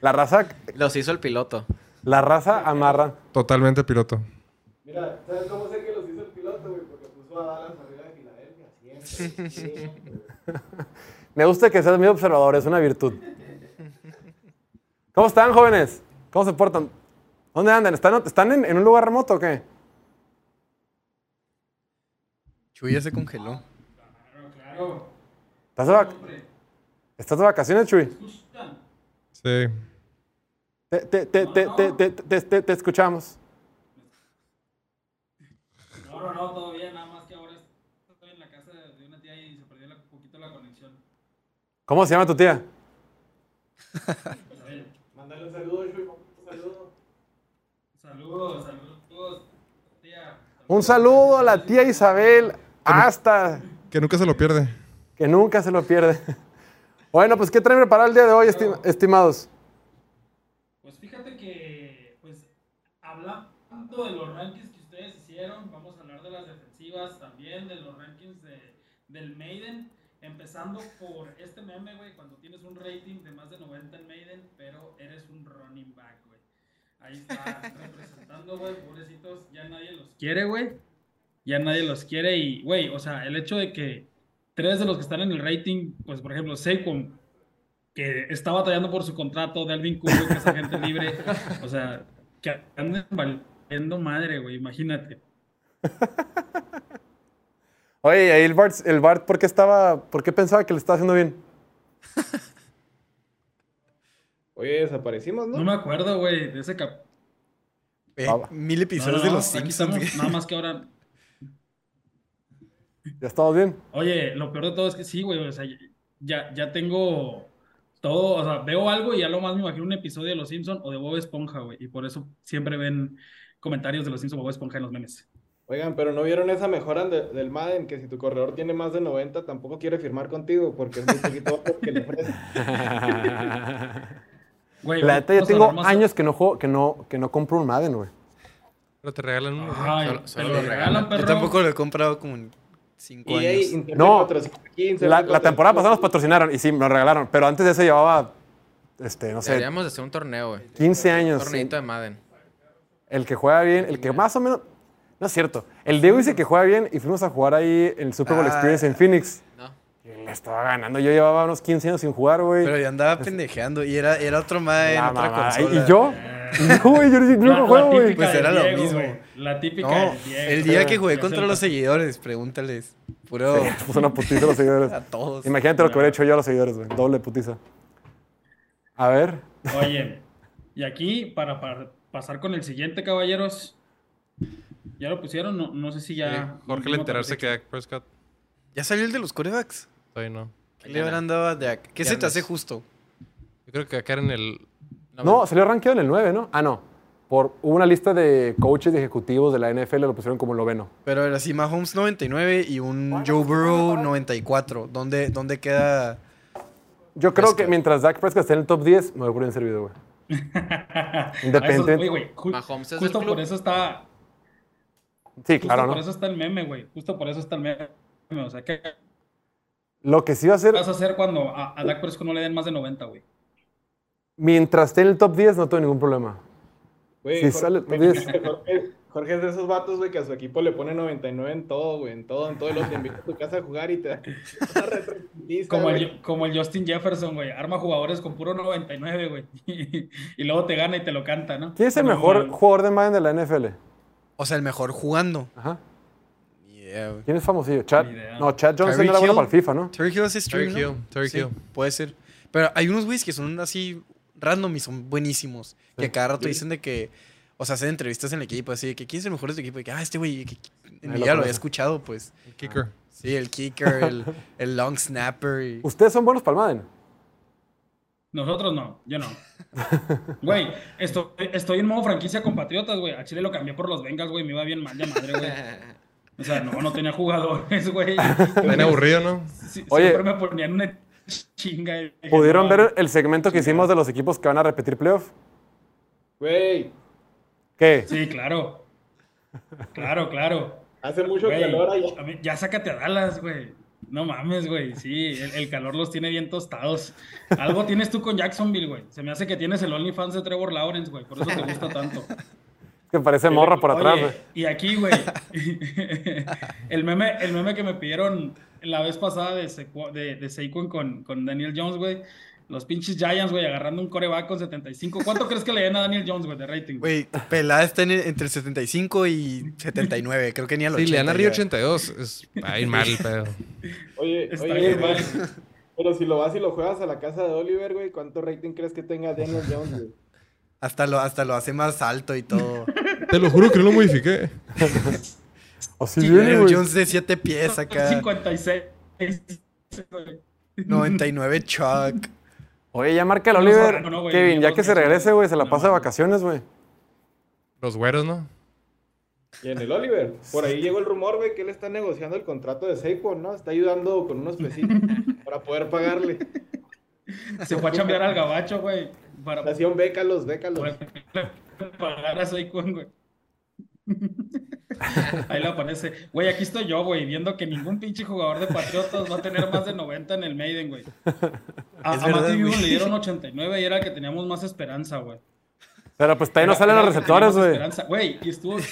La raza, Los hizo el piloto. la raza amarra. Totalmente piloto. Mira, ¿sabes cómo sé que los hizo el piloto, güey? Porque puso a Dallas arriba de Filadelfia, siempre. siempre. *laughs* Me gusta que seas muy observador, es una virtud. ¿Cómo están, jóvenes? ¿Cómo se portan? ¿Dónde andan? ¿Están, están en, en un lugar remoto o qué? Chuy ya se congeló. ¿Estás de, vac- ¿Estás de vacaciones, Chuy? Sí. Te, te, te, te, te, te, te- te- te escuchamos. No, no, no, todo bien, nada más que ahora estoy en la casa de una ¿Cómo se llama tu tía? Mándale un saludo. Un saludo. Saludos, saludos, tía. Un saludo a la tía Isabel hasta Que nunca se lo pierde. que nunca se lo pierde. Bueno, pues ¿qué traen preparado el día de hoy, esti- estimados? Pues fíjate que, pues, hablando de los rankings que ustedes hicieron, vamos a hablar de las defensivas también, de los rankings de, del Maiden, empezando por este meme, güey, cuando tienes un rating de más de 90 en Maiden, pero eres un running back, güey. Ahí está *laughs* representando, güey, pobrecitos, ya nadie los quiere, güey. Ya nadie los quiere y, güey, o sea, el hecho de que tres de los que están en el rating, pues, por ejemplo, Saquon, que está batallando por su contrato, de Alvin Cook, que es agente libre, o sea, que anden valiendo madre, güey, imagínate. *laughs* Oye, ahí el Bart, el Bart ¿por qué estaba, por qué pensaba que le estaba haciendo bien? Oye, desaparecimos, ¿no? No me acuerdo, güey, de ese cap... Eh, Ah. mil episodios no, de los aquí Simpsons. estamos, nada más que ahora... ¿Ya estamos bien? Oye, lo peor de todo es que sí, güey, o sea, ya, ya tengo todo, o sea, veo algo y ya lo más me imagino un episodio de Los Simpson o de Bob Esponja, güey, y por eso siempre ven comentarios de Los Simpson o Bob Esponja en los memes. Oigan, pero ¿no vieron esa mejora de- del Madden? Que si tu corredor tiene más de 90, tampoco quiere firmar contigo porque es muy poquito *laughs* que le ofrece. Güey, La neta, yo tengo años que no juego, que no, que no compro un Madden, güey. Pero te regalan uno. Ay, Solo- solo lo lo regalan, regalan. perro. Yo tampoco lo he comprado como en cinco Y ahí, años. Internet No, patrocina aquí, Internet La, la temporada pasada nos patrocinaron y sí, me lo regalaron, pero antes de eso llevaba, este, no sé, Deberíamos de hacer un torneo, güey. 15 Un años. torneito de Madden. El que juega bien, el que más o menos... No es cierto. El Diego dice que juega bien y fuimos a jugar ahí en el Super Bowl Ah. Experience en Phoenix. No. Y le estaba ganando. Yo llevaba unos 15 años sin jugar, güey. Pero yo andaba pendejeando y era, era otro más en otra mamá. consola. ¿Y yo? *laughs* ¿Y yo, güey? Yo, la juego, güey. Pues era lo mismo. La típica No, del Diego. el día que jugué contra los seguidores, pregúntales. Puro *laughs* Puso una putiza a los seguidores. a todos. Imagínate lo que hubiera hecho yo a los seguidores, güey. Doble putiza. A ver. Oye, y aquí, para, para pasar con el siguiente, caballeros, ¿ya lo pusieron? No, no sé si Sí, ya... Jorge, al enterarse que Dak Prescott ¿Ya salió el de los corebacks? todavía no. ¿Qué le habrán dado a Dak? ¿Qué se te hace justo? Yo creo que acá en el. No, salió rankeado en el 9, ¿no? Ah, no. Por hubo una lista de coaches y ejecutivos de la NFL lo pusieron como el noveno. Pero era así, Mahomes 99 y un Joe Burrow 94. ¿Dónde, dónde queda? Yo creo que Prescott. mientras Dak Prescott esté en el top 10, me voy por bien servido, güey. *laughs* Independiente. Oye, güey, ju- Mahomes es justo del club. por eso está... Sí, Justo claro, por ¿no? eso está el meme, güey. Justo por eso está el meme. O sea, ¿qué Lo que sí va a ser, vas a hacer cuando a, a Dak Prescott no le den más de 90, güey? mientras esté en el top 10, no tengo ningún problema. Güey, Si Jorge, sale- *laughs* me- dices- Jorge, Jorge es de esos vatos, güey, que a su equipo le pone 99 en todo, güey, en todo, en todo. Y luego te invita a tu casa a jugar y te da Como el, como el Justin Jefferson, güey. Arma jugadores con puro 99, güey. *laughs* y luego te gana y te lo canta, ¿no? ¿Quién es el mejor jugador de Madden de la NFL? O sea, el mejor jugando. Ajá. Güey. ¿Quién es famosillo? Chad. No, Chad Johnson Tyreek era bueno Hill. para el FIFA, ¿no? Terry Hill hace stream, Terry ¿no? Hill, Terry Sí, Hill. puede ser. Pero hay unos güeyes que son así random y son buenísimos. Que cada rato dicen de que... O sea, hacen entrevistas en el equipo así de que ¿quién es el mejor de tu equipo? Y que, ah, este güey, que- que- en mi lo vida lo había conoce. escuchado, pues. El kicker. Sí, el kicker, el, el long snapper. y- *laughs* Ustedes son buenos para el Madden. Nosotros no, yo no. *laughs* Güey, estoy, estoy en modo franquicia con Patriotas, güey. A Chile lo cambié por los Bengals, güey. Me iba bien mal de madre, güey. O sea, no, no tenía jugadores, güey. Bien aburrido, ¿no? Sí, Oye. Siempre me ponían una chinga. ¿Pudieron no, ver el segmento que hicimos de los equipos que van a repetir playoff? Güey, ¿Qué? Sí, claro. Claro, claro. hace mucho Güey, calor allá. ya sácate a Dallas, güey. No mames, güey. Sí, el, el calor los tiene bien tostados. Algo tienes tú con Jacksonville, güey. Se me hace que tienes el OnlyFans de Trevor Lawrence, güey. Por eso te gusta tanto. *laughs* Que parece morra por atrás, güey. y aquí, güey, *laughs* el meme, el meme que me pidieron la vez pasada de, Sequ- de, de Saquon con, con Daniel Jones, güey. Los pinches Giants, güey, agarrando un coreback con 75. ¿Cuánto crees que le den a Daniel Jones, güey, de rating? Güey, pelada está en- entre el 75 y 79. Creo que ni a los Sí, le dan 80 arriba ya. 82. Es ahí mal, *laughs* pero. Oye, Está oye, bien, güey. pero si lo vas y lo juegas a la casa de Oliver, güey, ¿cuánto rating crees que tenga Daniel Jones, güey? Hasta lo, hasta lo hace más alto y todo. Te lo juro que no lo modifiqué. *laughs* Así Sí, viene, güey. Jones de 7 pies acá. 56. güey. 99 Chuck. Oye, ya marca el No, Oliver. no, no, güey, Kevin, ya que se regrese, güey, se la no, pasa de vacaciones, güey. Los güeros, ¿no? Y en el Oliver, por ahí llegó el rumor, güey, que él está negociando el contrato de Saquon, ¿no? Está ayudando con unos pesitos *laughs* para poder pagarle. Se fue a chambear al gabacho, güey. Para Nación, bécalos, bécalos. poder pagar a Saquon, güey. *laughs* Ahí le aparece. Güey, aquí estoy yo, güey, viendo que ningún pinche jugador de Patriotas va a tener más de 90 en el Maiden, güey. A, a Matthew le dieron 89 y era el que teníamos más esperanza, güey. Pero pues todavía no salen los receptores, güey. Güey, y estuvo... *laughs*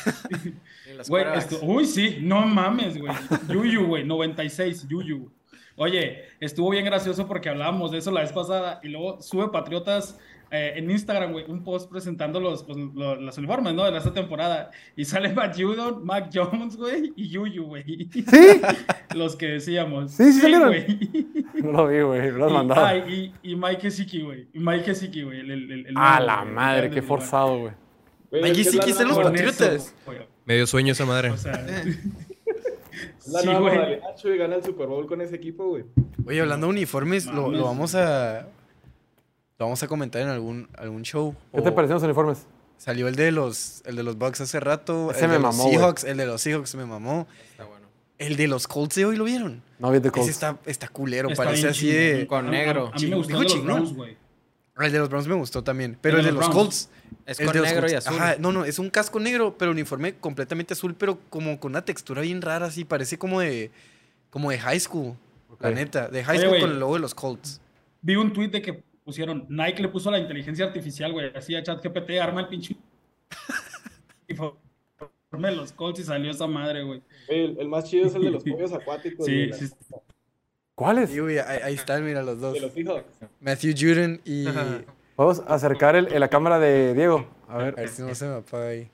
*laughs* Güey, estu- uy, sí, no mames, güey. Yuyu, güey, 96, Yuyu. Oye, estuvo bien gracioso porque hablábamos de eso la vez pasada y luego sube Patriotas eh, en Instagram, güey, un post presentando los, pues, lo- los uniformes, ¿no? De esta temporada. Y sale *laughs* Matt Judon, Mac Jones, güey, y Yuyu, güey. ¿Sí? *laughs* Los que decíamos. Sí, sí salieron. güey. *laughs* No lo vi, güey. Lo has Y, mandado. ah, y, y Mike Gesicki, güey. Y Mike Gesicki, güey. El, el, el, el A nuevo, la güey, madre, el qué forzado, güey. La Siki está en los Patriotas. güey. Medio sueño esa madre. O sea, la sí, nueva güey. Chuy, gana el Super Bowl con ese equipo, güey. Oye, hablando de uniformes, lo, lo vamos a. Lo vamos a comentar en algún, algún show. ¿Qué te parecieron los uniformes? Salió el de los, el de los Bucks hace rato. Ese el me de los mamó, güey. Seahawks, el de los Seahawks me mamó. Está bueno. El de los Colts de hoy lo vieron. No vi de Ese Colts. está, está culero, Está parece así chingón, de. Con negro. A, mí me gustó Digo el de los. Browns, güey. El de los Browns me gustó también. Pero El el de los los. Colts. Es el con de los negro y azul. Ajá, no, no, es un casco negro, pero uniforme completamente azul, pero como con una textura bien rara, así. Parece como de. Como de high school. La neta. De high school con el logo de los Colts. Vi un tweet de que pusieron, Nike le puso la inteligencia artificial, güey, así a ChatGPT, arma el pinche *laughs* uniforme de los Colts y salió esa madre, güey. El, el más chido es el de los pollos acuáticos. Sí, sí. ¿Cuáles? Sí, güey, ahí, ahí están, mira los dos. De los Seahawks. Matthew Juden y. Ajá. Vamos a acercar el, la cámara de Diego. A A ver ver. si no se me apaga ahí.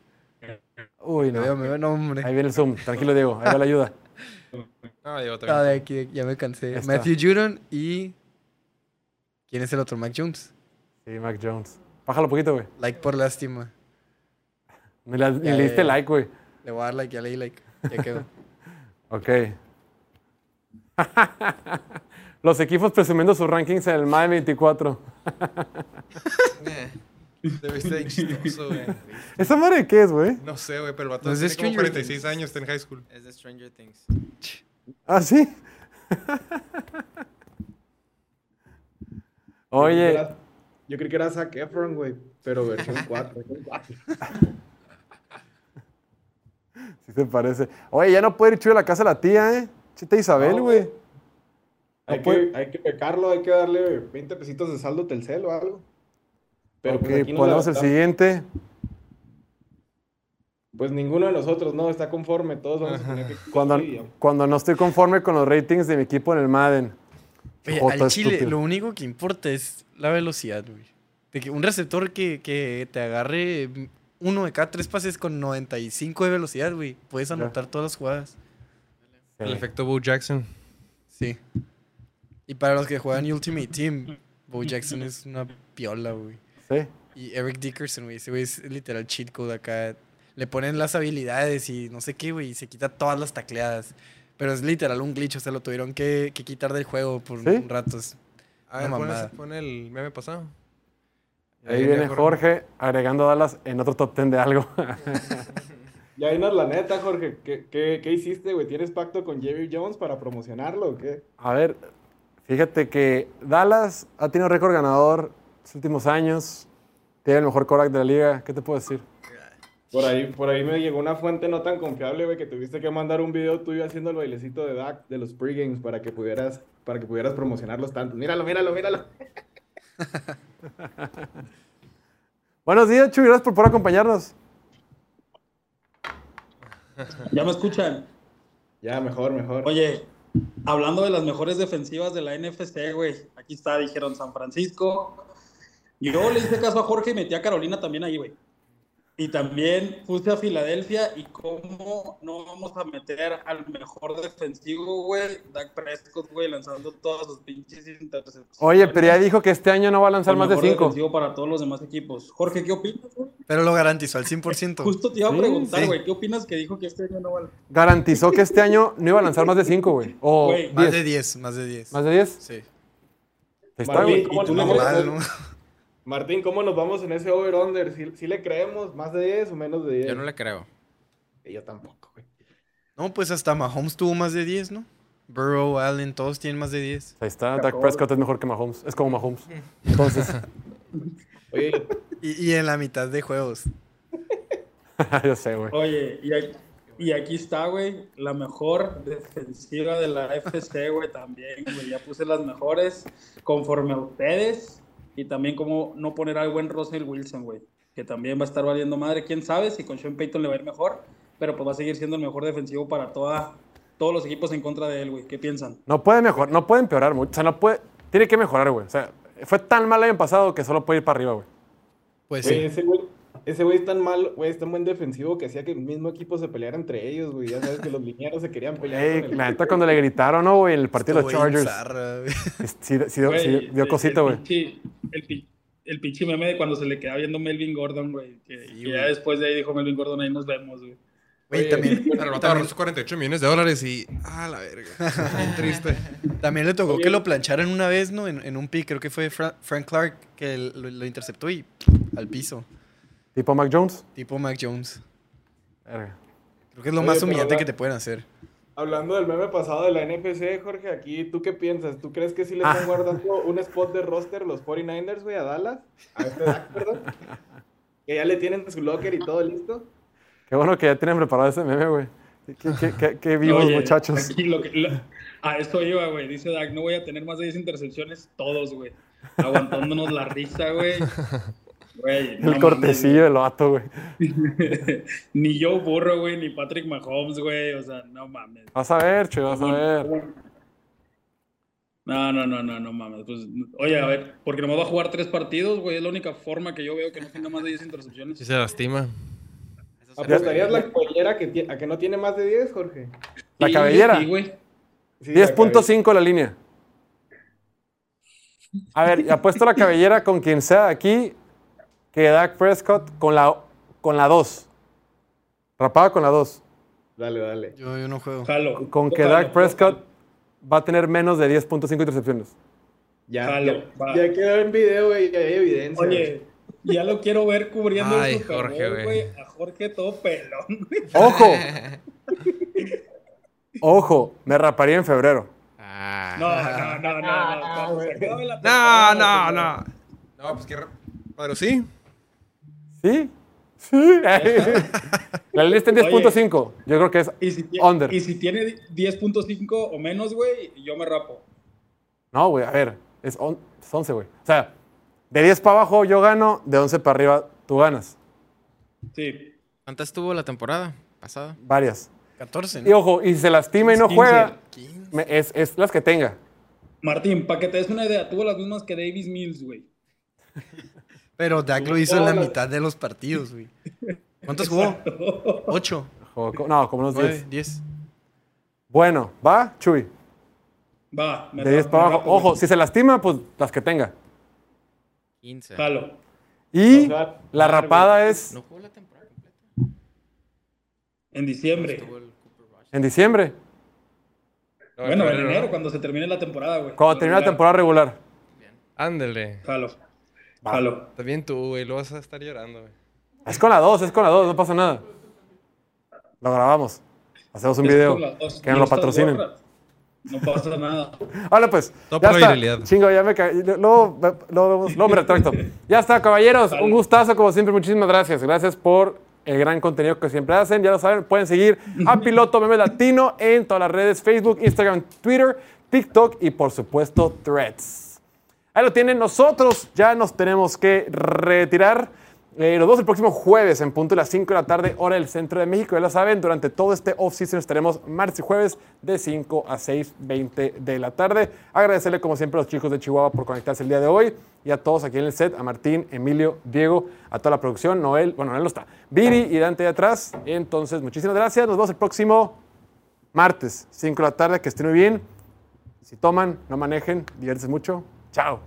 Uy, Me veo, no. me veo, no, hombre. Ahí viene el zoom. Tranquilo, Diego. Ahí va la ayuda. Ah, Diego, Ah, también. de aquí, de aquí, ya me cansé. Matthew Judon y. ¿Quién es el otro? Mac Jones. Sí, Mac Jones. Bájalo un poquito, güey. Like por lástima. Ni, la- ni Ya, le diste ya. like, güey. Le voy a dar like, ya le di like. Ya quedó. *laughs* Ok. *laughs* Los equipos presumiendo sus rankings en el MAE 24. Te viste bien chistoso, güey. ¿Esa madre qué es, güey? No sé, güey, pero el vato No es de tiene como Stranger 46 años, está en high school. Es de Stranger Things. Ah, sí. *laughs* Oye, Yo creí que era Zac Efron, güey. Pero versión 4. versión 4. sí se parece. Oye, ya no puede ir chido a la casa de la tía, ¿eh? Chita Isabel, No, güey. Hay, No que, hay que becarlo, hay que darle 20 pesitos de saldo Telcel o algo. Pero pues aquí no ponemos el siguiente. Pues ninguno de nosotros, no, está conforme. Todos vamos a tener que. Cuando, cuando no estoy conforme con los ratings de mi equipo en el Madden. Oye, al Chile, estúpido. lo único que importa es la velocidad, güey. De que un receptor que, que te agarre uno de cada tres pases con 95 de velocidad, güey. Puedes anotar todas las jugadas. El Sí. efecto Bo Jackson. Sí. Y para los que juegan Ultimate Team, Bo Jackson es una piola, güey. Sí. Y Eric Dickerson, güey. Ese güey es literal cheat code acá. Le ponen las habilidades y no sé qué, güey. Y se quita todas las tacleadas. Pero es literal un glitch. O sea, lo tuvieron que, que quitar del juego por ¿Sí? un rato. Es A ver, pon, pon el meme pasado. Ahí viene Jorge agregando a Dallas en otro top 10 de algo. *laughs* Ya dinos la neta, Jorge. ¿Qué, qué, qué hiciste, güey? ¿Tienes pacto con Jerry Jones para promocionarlo o qué? A ver, fíjate que Dallas ha tenido récord ganador los últimos años. Tiene el mejor Korak de la liga. ¿Qué te puedo decir? Por ahí, por ahí me llegó una fuente no tan confiable, güey, que tuviste que mandar un video tuyo haciendo el bailecito de Dak de los pregames para que pudieras, para que pudieras promocionarlos tanto. Míralo, míralo, míralo. *laughs* Buenos días, Chuy. Gracias por, por acompañarnos. ¿Ya me escuchan? Ya, mejor, mejor. Oye, hablando de las mejores defensivas de la NFC, güey, aquí está, dijeron San Francisco. Yo le hice caso a Jorge y metí a Carolina también ahí, güey. Y también puse a Filadelfia y cómo no vamos a meter al mejor defensivo, güey, Dak Prescott, güey, lanzando todas sus pinches intercepciones. Oye, pero ya dijo que este año no va a lanzar El más de 5. defensivo para todos los demás equipos. Jorge, ¿qué opinas, güey? Pero lo garantizó al 100%. Justo te iba a preguntar, sí. güey, ¿qué opinas que dijo que este año no va a... Garantizó que este año no iba a lanzar más de 5, güey. O Más 10. de 10, más de 10. ¿Más de 10? Sí. está, güey. ¿cómo Y tú nos normal, vamos- ¿no? Martín, ¿cómo nos vamos en ese over-under? ¿Sí, sí le creemos? ¿Más de 10 o menos de 10? Yo no le creo. Y Yo tampoco, güey. No, pues hasta Mahomes tuvo más de 10, ¿no? Burrow, Allen, todos tienen más de 10. Ahí está, Dak Prescott es mejor que Mahomes. Es como Mahomes. Entonces, *laughs* Oye, Y, y en la mitad de juegos. *laughs* yo sé, güey. Oye, y aquí, y aquí está, güey, la mejor defensiva de la FC, güey, también, güey. Ya puse las mejores conforme a ustedes. Y también como no poner al buen Russell Wilson, güey. Que también va a estar valiendo madre. Quién sabe si con Sean Payton le va a ir mejor. Pero pues va a seguir siendo el mejor defensivo para toda, todos los equipos en contra de él, güey. ¿Qué piensan? No puede mejorar, no puede empeorar mucho. O sea, no puede. Tiene que mejorar, güey. O sea, fue tan mal el año pasado que solo puede ir para arriba, güey. Pues sí. ese güey, ese güey es tan mal, güey, es tan buen defensivo que hacía que el mismo equipo se peleara entre ellos, güey. Ya sabes que los linieros se querían pelear. Ey, con el- la neta, cuando le gritaron, ¿no, güey? En el partido de los Chargers. zarra, güey. *laughs* Sí, sí dio, sí Güey, dio el- cosita, el güey. pinche- El, el pinche meme de cuando se le queda viendo Melvin Gordon, güey. Que, Sí, que ya güey. después de ahí dijo Melvin Gordon, ahí nos vemos, güey. Güey, también, *laughs* sus 48 millones de dólares y. Ah, la verga. *laughs* Bien triste. también le tocó Oye. que lo plancharan una vez, ¿no? En, en un pick, creo que fue Fra- Frank Clark que lo, lo interceptó y al piso. Tipo Mac Jones. Tipo Mac Jones. Verga. Creo que es lo Oye, más humillante la- que te pueden hacer. Hablando del meme pasado de la NFC, Jorge, aquí, ¿tú qué piensas? ¿Tú crees que sí le Ah. están guardando un spot de roster los 49ers, güey, a Dallas? A este Dak, perdón. Que ya le tienen su locker y todo listo. Qué bueno que ya tienen preparado ese meme, güey. Qué, qué- qué- qué *laughs* vivos, Oye, muchachos. aquí lo que- lo- a esto iba, güey. Dice Dak, no voy a tener más de 10 intercepciones todos, güey. Aguantándonos la risa, güey. *laughs* Güey, no El cortecillo del vato, güey. *laughs* ni Joe Burrow, güey, ni Patrick Mahomes, güey. O sea, no mames. Vas a ver, che, vas a ver. No, no, no, no, no mames. Pues, oye, a ver, porque nomás va a jugar tres partidos, güey. Es la única forma que yo veo que no tenga más de 10 intercepciones. Si se lastima. ¿Apostarías la cabellera que a que no tiene más de 10, Jorge? La Sí, cabellera. Sí, güey. Sí, la cabellera. 10.5 la línea. A ver, apuesto la cabellera con quien sea aquí que Dak Prescott con la, con la 2. Rapada con la 2. Dale, dale. Yo, yo no juego. Jalo. Con que Jalo, Dak Prescott va a tener menos de 10.5 intercepciones. Ya, Jalo, ya, ya quedó en video, güey, ya hay evidencia. Oye, ya lo quiero ver cubriendo Ay, el Super Jorge, güey. A Jorge todo pelón, güey. ¡Ojo! *laughs* ¡Ojo! Me raparía en febrero. Ah. No, no, no, no, no. La No, temporada, no, güey. no. No, pues que. Pero sí. ¿Sí? Sí. *laughs* la línea está en 10.5. Yo creo que es Y si, tie- under. y si tiene 10.5 o menos, güey, yo me rapo. No, güey, a ver. Es, on- es 11, güey. O sea, de 10 para abajo yo gano, de 11 para arriba tú ganas. Sí. ¿Cuántas tuvo la temporada pasada? Varias. 14, Y ¿no? ojo, y si se lastima y no 15. juega, 15. me- es, es las que tenga. Martín, para que te des una idea, tuvo las mismas que Davis Mills, güey. *laughs* Pero Dak lo hizo en la mitad de los partidos, güey. ¿Cuántos jugó? ¿Ocho? No, como unos. 10. ¿Diez? Bueno, ¿va? Chuy. Va, me De 10 ra- para abajo. Ojo, si se lastima, pues las que tenga. 15. Jalo. Y O sea, la rapada es No jugó la temporada completa. En diciembre. En diciembre, No, Bueno, en enero, cuando se termine la temporada, güey. cuando termine la temporada regular. Ándale. Jalo. Jalo. También tú, güey. Lo vas a estar llorando, güey. Es con la 2, es con la 2, no pasa nada. Lo grabamos. Hacemos un Es video. Que nos No lo patrocinen. No pasa nada. *laughs* Hola, pues. Todo ya está. Chingo, ya me caí. Luego, luego, me retracto. Ya está, caballeros. Vale. Un gustazo, como siempre. Muchísimas gracias. Gracias por el gran contenido que siempre hacen. Ya lo saben, pueden seguir a *laughs* Piloto Meme Latino en todas las redes: Facebook, Instagram, Twitter, TikTok y, por supuesto, Threads. Ahí lo tienen. Nosotros ya nos tenemos que retirar. Eh, nos vemos el próximo jueves en punto de las 5 de la tarde, hora del centro de México. Ya lo saben, durante todo este off-season estaremos martes y jueves de 5 a 6.20 de la tarde. Agradecerle como siempre a los chicos de Chihuahua por conectarse el día de hoy y a todos aquí en el set, a Martín, Emilio, Diego, a toda la producción, Noel, bueno, Noel no está, Viri y Dante de atrás. Entonces, muchísimas gracias. Nos vemos el próximo martes, 5 de la tarde. Que estén muy bien. Si toman, no manejen, diviértanse mucho. Chao.